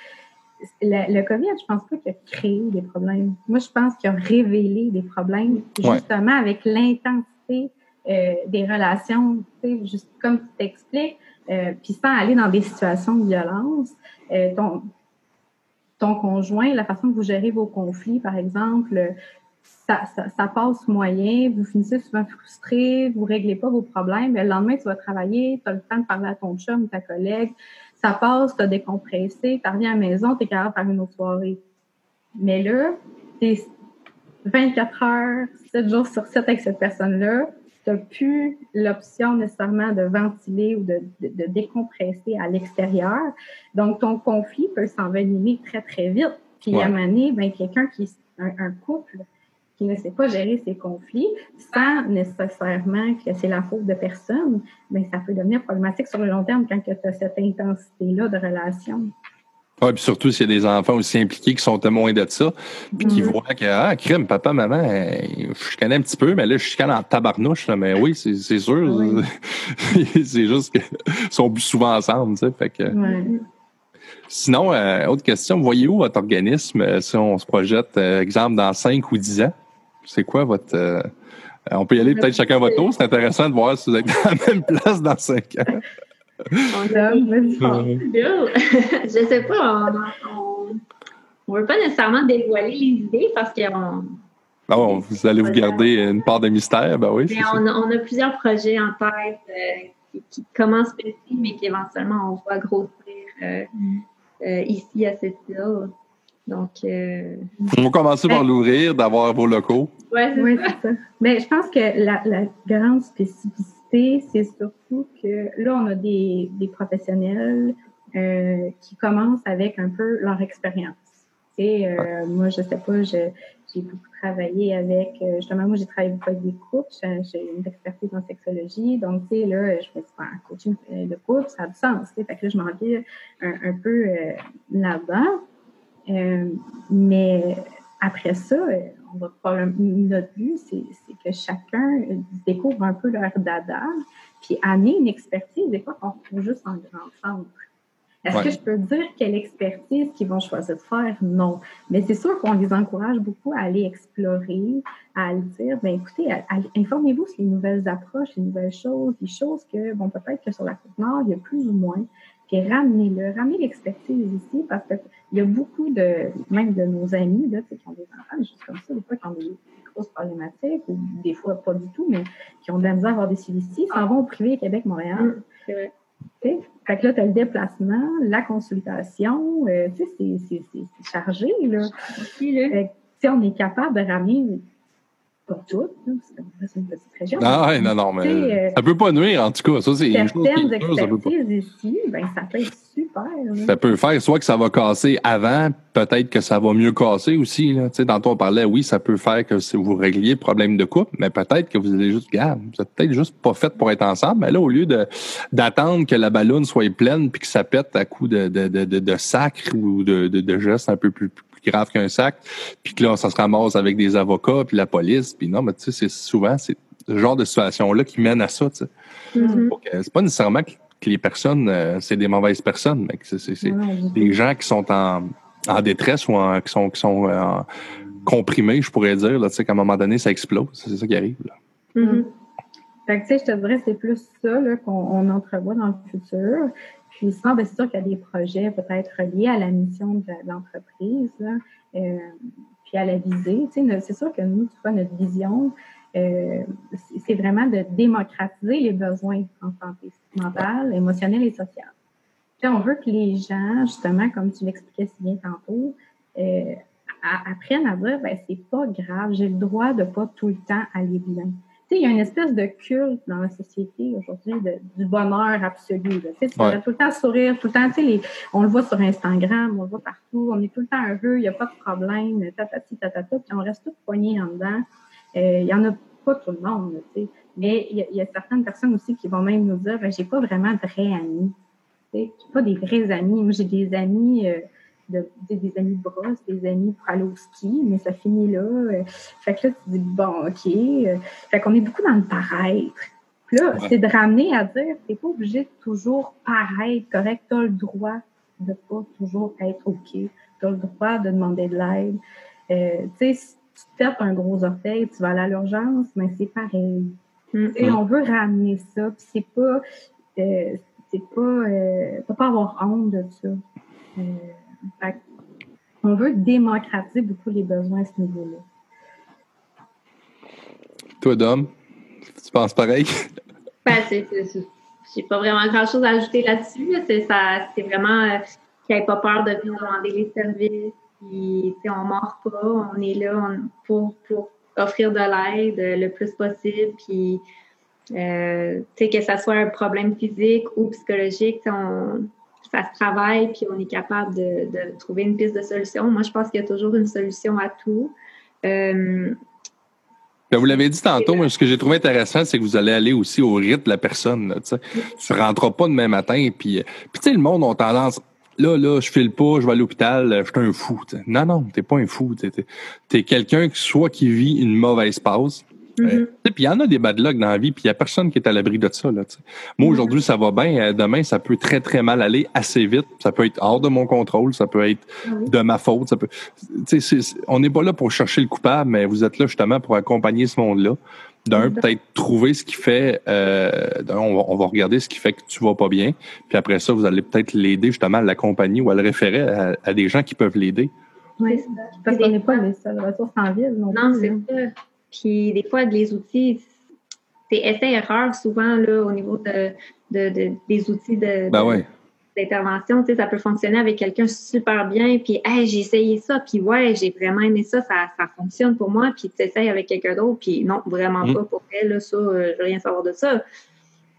le, COVID, je pense pas qu'il a créé des problèmes. Moi, je pense qu'il a révélé des problèmes, justement, avec l'intensité euh, des relations, juste comme tu t'expliques, euh, puis sans aller dans des situations de violence. Euh, ton, ton conjoint, la façon que vous gérez vos conflits, par exemple, ça, ça, passe moyen, vous finissez souvent frustré, vous réglez pas vos problèmes, mais le lendemain, tu vas travailler, tu as le temps de parler à ton chum ou ta collègue, ça passe, tu as décompressé, tu reviens à la maison, tu es capable de faire une autre soirée. Mais là, tu es 24 heures, 7 jours sur 7 avec cette personne-là, tu n'as plus l'option nécessairement de ventiler ou de, décompresser à l'extérieur. Donc, ton conflit peut s'envenimer très, très vite. Puis, à un moment donné, ben, quelqu'un qui est un couple qui ne sait pas gérer ses conflits sans nécessairement que c'est la faute de personne, mais ça peut devenir problématique sur le long terme quand tu as cette intensité-là de relation. Oui, puis surtout s'il y a des enfants aussi impliqués qui sont témoins de ça, puis qui mm-hmm. voient que, ah, crime, papa, maman, je connais un petit peu, mais là, je connais en tabarnouche, là, mais oui, c'est sûr. c'est juste qu'ils sont plus souvent ensemble, tu sais, fait que... Sinon, euh, autre question, voyez-vous votre organisme euh, si on se projette, euh, exemple, dans 5 ou 10 ans? C'est quoi votre. Euh, on peut y aller peut-être chacun à votre tour. C'est intéressant de voir si vous êtes à la même place dans cinq ans. On a, Je sais pas, on ne veut pas nécessairement dévoiler les idées parce qu'on. Ah vous allez vous garder une part de mystère, ben oui. Mais on a, on a, plusieurs projets en tête euh, qui, commencent petits, mais qui éventuellement on voit grossir euh, mm. ici à cette île. Donc, euh... on va commencer par l'ouvrir, d'avoir vos locaux. Oui, c'est ça. Mais je pense que la, la grande spécificité, c'est surtout que là, on a des, des professionnels euh, qui commencent avec un peu leur expérience. Et euh, moi, je sais pas, j'ai beaucoup travaillé avec, euh, justement, moi, j'ai travaillé beaucoup avec des couples, j'ai une expertise en sexologie, donc, tu sais, là, je fais un coaching de couple, ça a du sens, tu sais, fait que là, je m'en vais un, un peu euh, là-dedans. Euh, mais après ça, on va notre but, c'est que chacun découvre un peu leur dada, puis amener une expertise, des fois qu'on retrouve juste en grand centre. Est-ce que je peux dire quelle expertise qu'ils vont choisir de faire? Non. Mais c'est sûr qu'on les encourage beaucoup à aller explorer, à aller dire, ben écoutez, informez-vous sur les nouvelles approches, les nouvelles choses, les choses que, bon, peut-être que sur la côte nord, il y a plus ou moins, puis ramenez-le, ramenez l'expertise ici parce qu'il y a beaucoup de, même de nos amis, là, qui ont des enfants, juste comme ça, des fois, qui ont des grosses problématiques, ou des fois pas du tout, mais qui ont de la misère à avoir des suivis ici, s'en vont au privé Québec-Montréal. Mm, c'est vrai. Fait que là, tu as le déplacement, la consultation, euh, tu sais, c'est chargé, là. Fait que, on est capable de ramener pas toutes, c'est une petite région. Ah, non, non, mais euh, ça peut pas nuire, en tout cas. Ça, c'est Certaines expertises ici, ben, ça peut être super. Ça peut faire soit que ça va casser avant, peut-être que ça va mieux casser aussi. Là. Tantôt, on parlait, oui, ça peut faire que vous régliez le problème de couple, mais peut-être que vous allez juste, garde, vous êtes peut-être juste pas fait pour être ensemble. Mais là, au lieu de d'attendre que la ballonne soit pleine puis que ça pète à coup de, de, de, de, sacre ou de, de, de gestes un peu plus grave qu'un sac, puis que là, ça se ramasse avec des avocats, puis la police, puis non, mais tu sais, c'est souvent c'est ce genre de situation-là qui mène à ça. Mm-hmm. C'est pas nécessairement que, les personnes, euh, c'est des mauvaises personnes, mais que c'est des gens qui sont en, en détresse ou en, qui sont, qui sont euh, comprimés, je pourrais dire, là, tu sais, qu'à un moment donné, ça explose. C'est ça qui arrive, là. Mm-hmm. Fait que, tu sais, je te dirais, c'est plus ça qu'on entrevoit dans le futur. Puis sinon, ben, c'est sûr qu'il y a des projets peut-être reliés à la mission de l'entreprise, euh, puis à la visée. Tu sais, c'est sûr que nous, tu vois, notre vision, euh, c'est vraiment de démocratiser les besoins en santé mentale, émotionnelle et sociale. Puis on veut que les gens, justement, comme tu l'expliquais si bien tantôt, euh, apprennent à dire, ben c'est pas grave, j'ai le droit de pas tout le temps aller bien il y a une espèce de culte dans la société aujourd'hui du bonheur absolu. Tu sais, tout le temps sourire, tout le temps, tu sais, on le voit sur Instagram, on le voit partout, on est tout le temps heureux, il n'y a pas de problème, tatati, tatata, puis on reste tous poignés en dedans. Euh, il n'y en a pas tout le monde, tu sais. Mais il y, a certaines personnes aussi qui vont même nous dire, ben, j'ai pas vraiment de vrais amis. Tu pas des vrais amis. Moi, j'ai des amis... Euh, de, des amis de brosse, des amis pour aller au ski, mais ça finit là. Euh, fait que là, tu dis, bon, OK. Euh, fait qu'on est beaucoup dans le paraître. Puis là, c'est de ramener à dire, t'es pas obligé de toujours paraître correct. T'as le droit de pas toujours être OK. T'as le droit de demander de l'aide. Euh, tu sais, tu te tapes un gros orteil, tu vas aller à l'urgence, mais c'est pareil. Mm On veut ramener ça, puis c'est pas... c'est pas... Euh, pas avoir honte de ça. On veut démocratiser beaucoup les besoins à ce niveau-là. Toi, Dom, tu penses pareil? Ben, c'est, j'ai pas vraiment grand-chose à ajouter là-dessus. C'est, ça, c'est vraiment euh, qu'il n'y ait pas peur de venir demander les services. Puis, on ne mord pas. On est là pour, pour offrir de l'aide le plus possible. Puis, euh, que ce soit un problème physique ou psychologique, on, ça se travaille, puis on est capable de, trouver une piste de solution. Moi, je pense qu'il y a toujours une solution à tout. Euh, ben, vous l'avez dit tantôt, mais ce que j'ai trouvé intéressant, c'est que vous allez aller aussi au rythme de la personne. tu ne rentreras pas demain matin, puis, puis le monde a tendance, là, là, je file pas, je vais à l'hôpital, je suis un fou. Non, non, t'es pas un fou. T'es, es, quelqu'un soit qui vit une mauvaise pause, Mm-hmm. Puis il y en a des bad luck dans la vie, puis il n'y a personne qui est à l'abri de ça. Là, Moi, mm-hmm. aujourd'hui, ça va bien. Euh, demain, ça peut très, très mal aller assez vite. Ça peut être hors de mon contrôle, ça peut être de ma faute. Ça peut... on n'est pas là pour chercher le coupable, mais vous êtes là justement pour accompagner ce monde-là. D'un, mm-hmm. peut-être trouver ce qui fait. Euh, on, va, regarder ce qui fait que tu vas pas bien. Puis après ça, vous allez peut-être l'aider justement à l'accompagner ou à le référer à, des gens qui peuvent l'aider. Oui, parce qu'on n'est pas les seules ressources en ville. Non, non c'est ça. Puis des fois, les outils, c'est essai-erreur souvent là, au niveau de, de, des outils de, ben d'intervention. Tu sais, ça peut fonctionner avec quelqu'un super bien, puis hey, j'ai essayé ça, puis ouais, j'ai vraiment aimé ça, ça, ça fonctionne pour moi, puis tu essayes avec quelqu'un d'autre, puis non, vraiment mm. pas pour elle, là, ça, euh, je veux rien savoir de ça.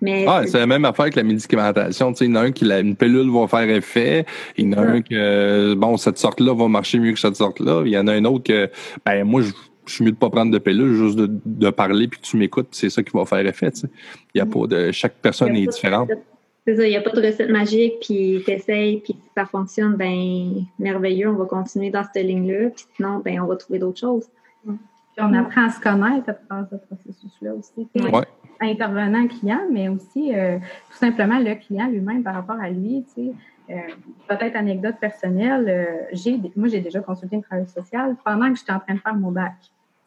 Mais ah, c'est la même affaire que la médicamentation. Tu sais, il y en a un qui la, une pilule va faire effet. Il y en a un que bon, cette sorte-là va marcher mieux que cette sorte-là. Il y en a un autre que ben moi je je suis mieux de pas prendre de pilule, juste de, parler puis que tu m'écoutes, c'est ça qui va faire effet. Tu Il y a pas de. Chaque personne est différente. C'est ça, il n'y a pas de recette magique, puis t'essayes, puis si ça fonctionne, ben merveilleux, on va continuer dans cette ligne-là, puis sinon, ben on va trouver d'autres choses. Puis on apprend à se connaître à travers ce processus-là aussi. Ouais. Intervenant client, mais aussi euh, tout simplement le client lui-même par rapport à lui. Tu sais. Euh, peut-être anecdote personnelle, euh, j'ai, moi j'ai déjà consulté une travailleuse sociale pendant que j'étais en train de faire mon bac.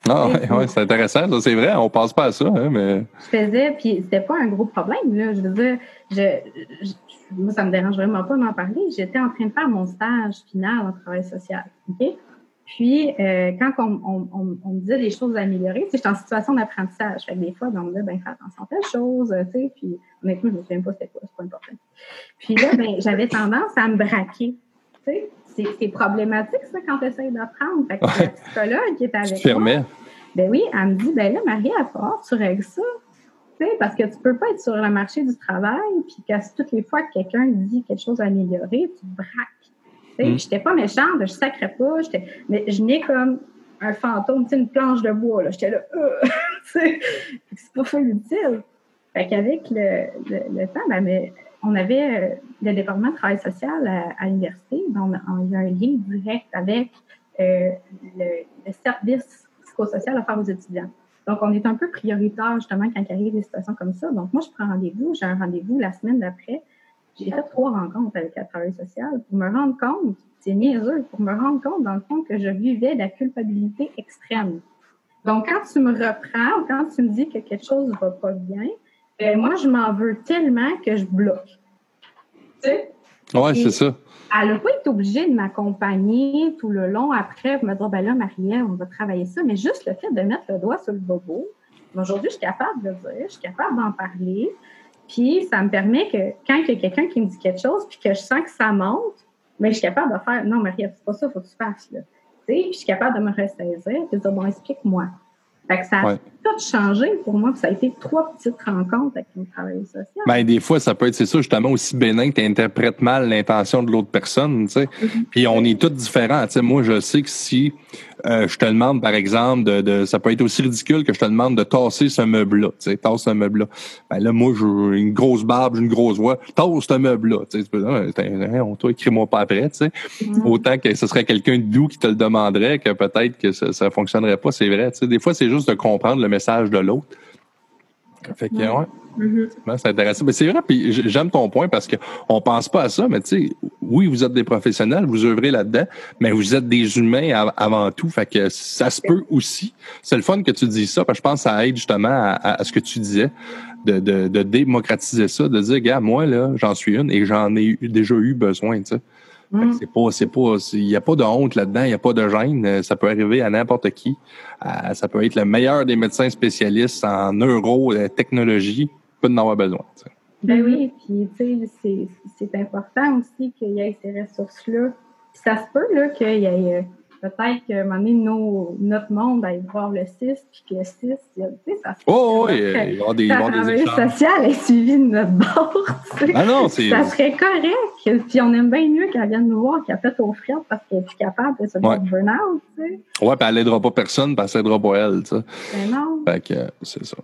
Ah oui, c'est intéressant, c'est vrai, on passe pas à ça, hein, mais. Je faisais, puis c'était pas un gros problème, là. Je veux dire, je, moi, ça me dérange vraiment pas d'en parler. J'étais en train de faire mon stage final en travail social. Puis, euh, quand on, me disait des choses à améliorer, j'étais en situation d'apprentissage. Fait que des fois, ben, on me disait, ben, fais attention à telle chose, puis honnêtement, je me souviens pas c'était quoi, c'est pas important. Puis là, ben, j'avais tendance à me braquer. C'est problématique, ça, quand tu essaies d'apprendre. Fait que la psychologue qui est avec moi, ben oui, elle me dit, ben là, Marie, à part, tu règles ça, tu sais, parce que tu peux pas être sur le marché du travail, puis que toutes les fois que quelqu'un dit quelque chose à améliorer, tu te braques. Mm. Je n'étais pas méchante, je sacrais pas, mais je n'ai comme un fantôme, une planche de bois. J'étais là, euh, c'est pas fou utile. Fait qu'avec le, le, temps, ben, on avait euh, le département de travail social à, l'université, donc il y a un lien direct avec euh, le, service psychosocial à faire aux étudiants. Donc, on est un peu prioritaire justement quand il arrive des situations comme ça. Donc, moi, je prends rendez-vous, j'ai un rendez-vous la semaine d'après j'ai fait trois rencontres avec la travail social pour me rendre compte, c'est niaiseux, pour me rendre compte, dans le fond, que je vivais de la culpabilité extrême. Donc, quand tu me reprends quand tu me dis que quelque chose ne va pas bien, ben, moi, je m'en veux tellement que je bloque. Tu sais? Oui, c'est ça. Elle n'a pas été obligée de m'accompagner tout le long après, me dire, ben là, Marielle, on va travailler ça, mais juste le fait de mettre le doigt sur le bobo, aujourd'hui, je suis capable de le dire, je suis capable d'en parler, puis ça me permet que quand il y a quelqu'un qui me dit quelque chose, puis que je sens que ça monte, mais je suis capable de faire Non, Marie, c'est pas ça, il faut que tu fasses. Là. Puis je suis capable de me ressaisir et de dire Bon, explique-moi. Fait que ça a tout changé pour moi. Ça a été trois petites rencontres avec mon travail social. Ben, des fois, ça peut être, c'est ça, justement, aussi bénin que tu interprètes mal l'intention de l'autre personne, tu sais. Mm-hmm. Puis on est tous différents. Tu sais, moi, je sais que si euh, je te demande, par exemple, de, de, ça peut être aussi ridicule que je te demande de tasser ce meuble-là, tu sais, tasse ce meuble-là. Ben là, moi, j'ai une grosse barbe, j'ai une grosse voix, tasse ce meuble-là, tu sais, dire, on toi, écris-moi pas après, tu sais. Autant que ce serait quelqu'un de doux qui te le demanderait, que peut-être que ça, ça fonctionnerait pas, c'est vrai, tu sais. Des fois, c'est juste de comprendre le message de l'autre. Fait que, ouais. Mm-hmm. C'est intéressant. Mais c'est vrai, puis j'aime ton point parce qu'on pense pas à ça, mais tu sais, oui, vous êtes des professionnels, vous œuvrez là-dedans, mais vous êtes des humains avant tout. Fait que ça se peut aussi. C'est le fun que tu dis ça, parce que je pense que ça aide justement à, ce que tu disais, de, de, démocratiser ça, de dire, gars, moi, là, j'en suis une et j'en ai déjà eu besoin, tu sais. Mm. C'est pas, c'est pas, il n'y a pas de honte là-dedans, il n'y a pas de gêne. Ça peut arriver à n'importe qui. Euh, ça peut être le meilleur des médecins spécialistes en neurotechnologie peut en avoir besoin. Ben oui, puis tu sais, c'est important aussi qu'il y ait ces ressources-là. ça se peut là qu'il y ait euh, peut-être qu'à un moment donné, nos, notre monde aille voir le 6, puis que le 6, tu sais, ça se Oh, oui, il y avoir des, des social est suivi de notre bord, tu sais. Ah non, c'est... Ça serait correct. Puis on aime bien mieux qu'elle vienne nous voir qu'elle fait au fret parce qu'elle est plus capable de se ouais. burn-out, tu sais. Ouais, puis elle n'aidera pas personne, puis elle s'aidera pas elle, tu sais. Ben non. Fait que c'est ça.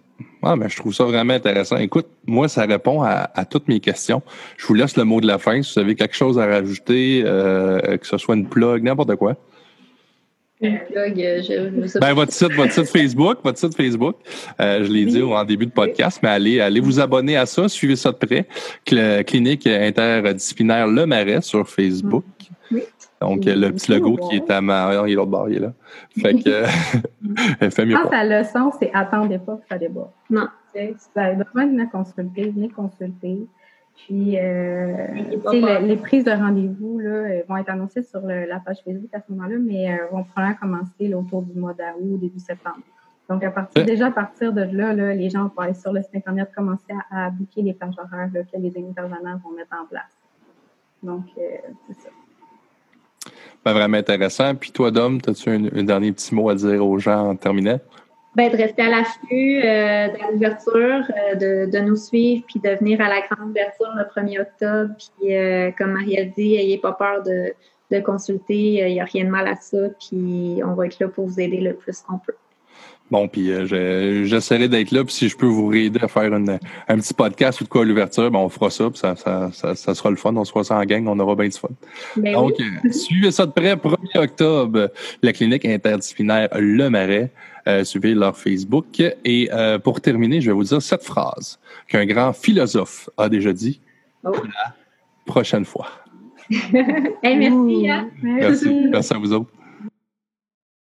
Ah, mais je trouve ça vraiment intéressant. Écoute, moi, ça répond à, toutes mes questions. Je vous laisse le mot de la fin. Si vous avez quelque chose à rajouter, euh, que ce soit une plug, n'importe quoi. Une plug, euh, je, ben, votre site, votre site Facebook, votre site Facebook. Euh, je l'ai dit en début de podcast, mais allez, allez vous abonner à ça, suivez ça de près. Clinique interdisciplinaire Le Marais sur Facebook. Oui. Donc, le petit logo qui est à ma. Il est l'autre bord, il est là. Fait que. fait mieux. Je pense que la leçon, c'est attendez pas que ça déborde. Non. Vous avez besoin de venir consulter, venez consulter. Puis, euh, les prises de rendez-vous là, vont être annoncées sur la page Facebook à ce moment-là, mais euh, vont probablement commencer autour du mois d'août, début septembre. Donc, à partir, déjà à partir de là, là, les gens vont aller sur le site Internet commencer à, à booker les plages horaires que les intervenants vont mettre en place. Donc, euh, c'est ça. Ben, vraiment intéressant. Puis toi, Dom, as-tu un, un, dernier petit mot à dire aux gens en terminant? Ben, de rester à l'affût euh, de l'ouverture, euh, de, de, nous suivre, puis de venir à la grande ouverture le 1er octobre. Puis, euh, comme Marie a dit, n'ayez pas peur de, de consulter. Il n'y a rien de mal à ça. Puis, on va être là pour vous aider le plus qu'on peut. Bon, puis euh, j'essaierai d'être là, puis si je peux vous aider à faire une, un petit podcast ou de quoi à l'ouverture, ben on fera ça, puis ça, ça, ça, sera le fun. On se fera ça en gang, on aura bien du fun. Ben Donc, euh, suivez ça de près. 1er octobre, la clinique interdisciplinaire Le Marais. Euh, suivez leur Facebook. Et euh, pour terminer, je vais vous dire cette phrase qu'un grand philosophe a déjà dit. Oh. La prochaine fois. hey, merci, hein. merci. Merci à vous autres.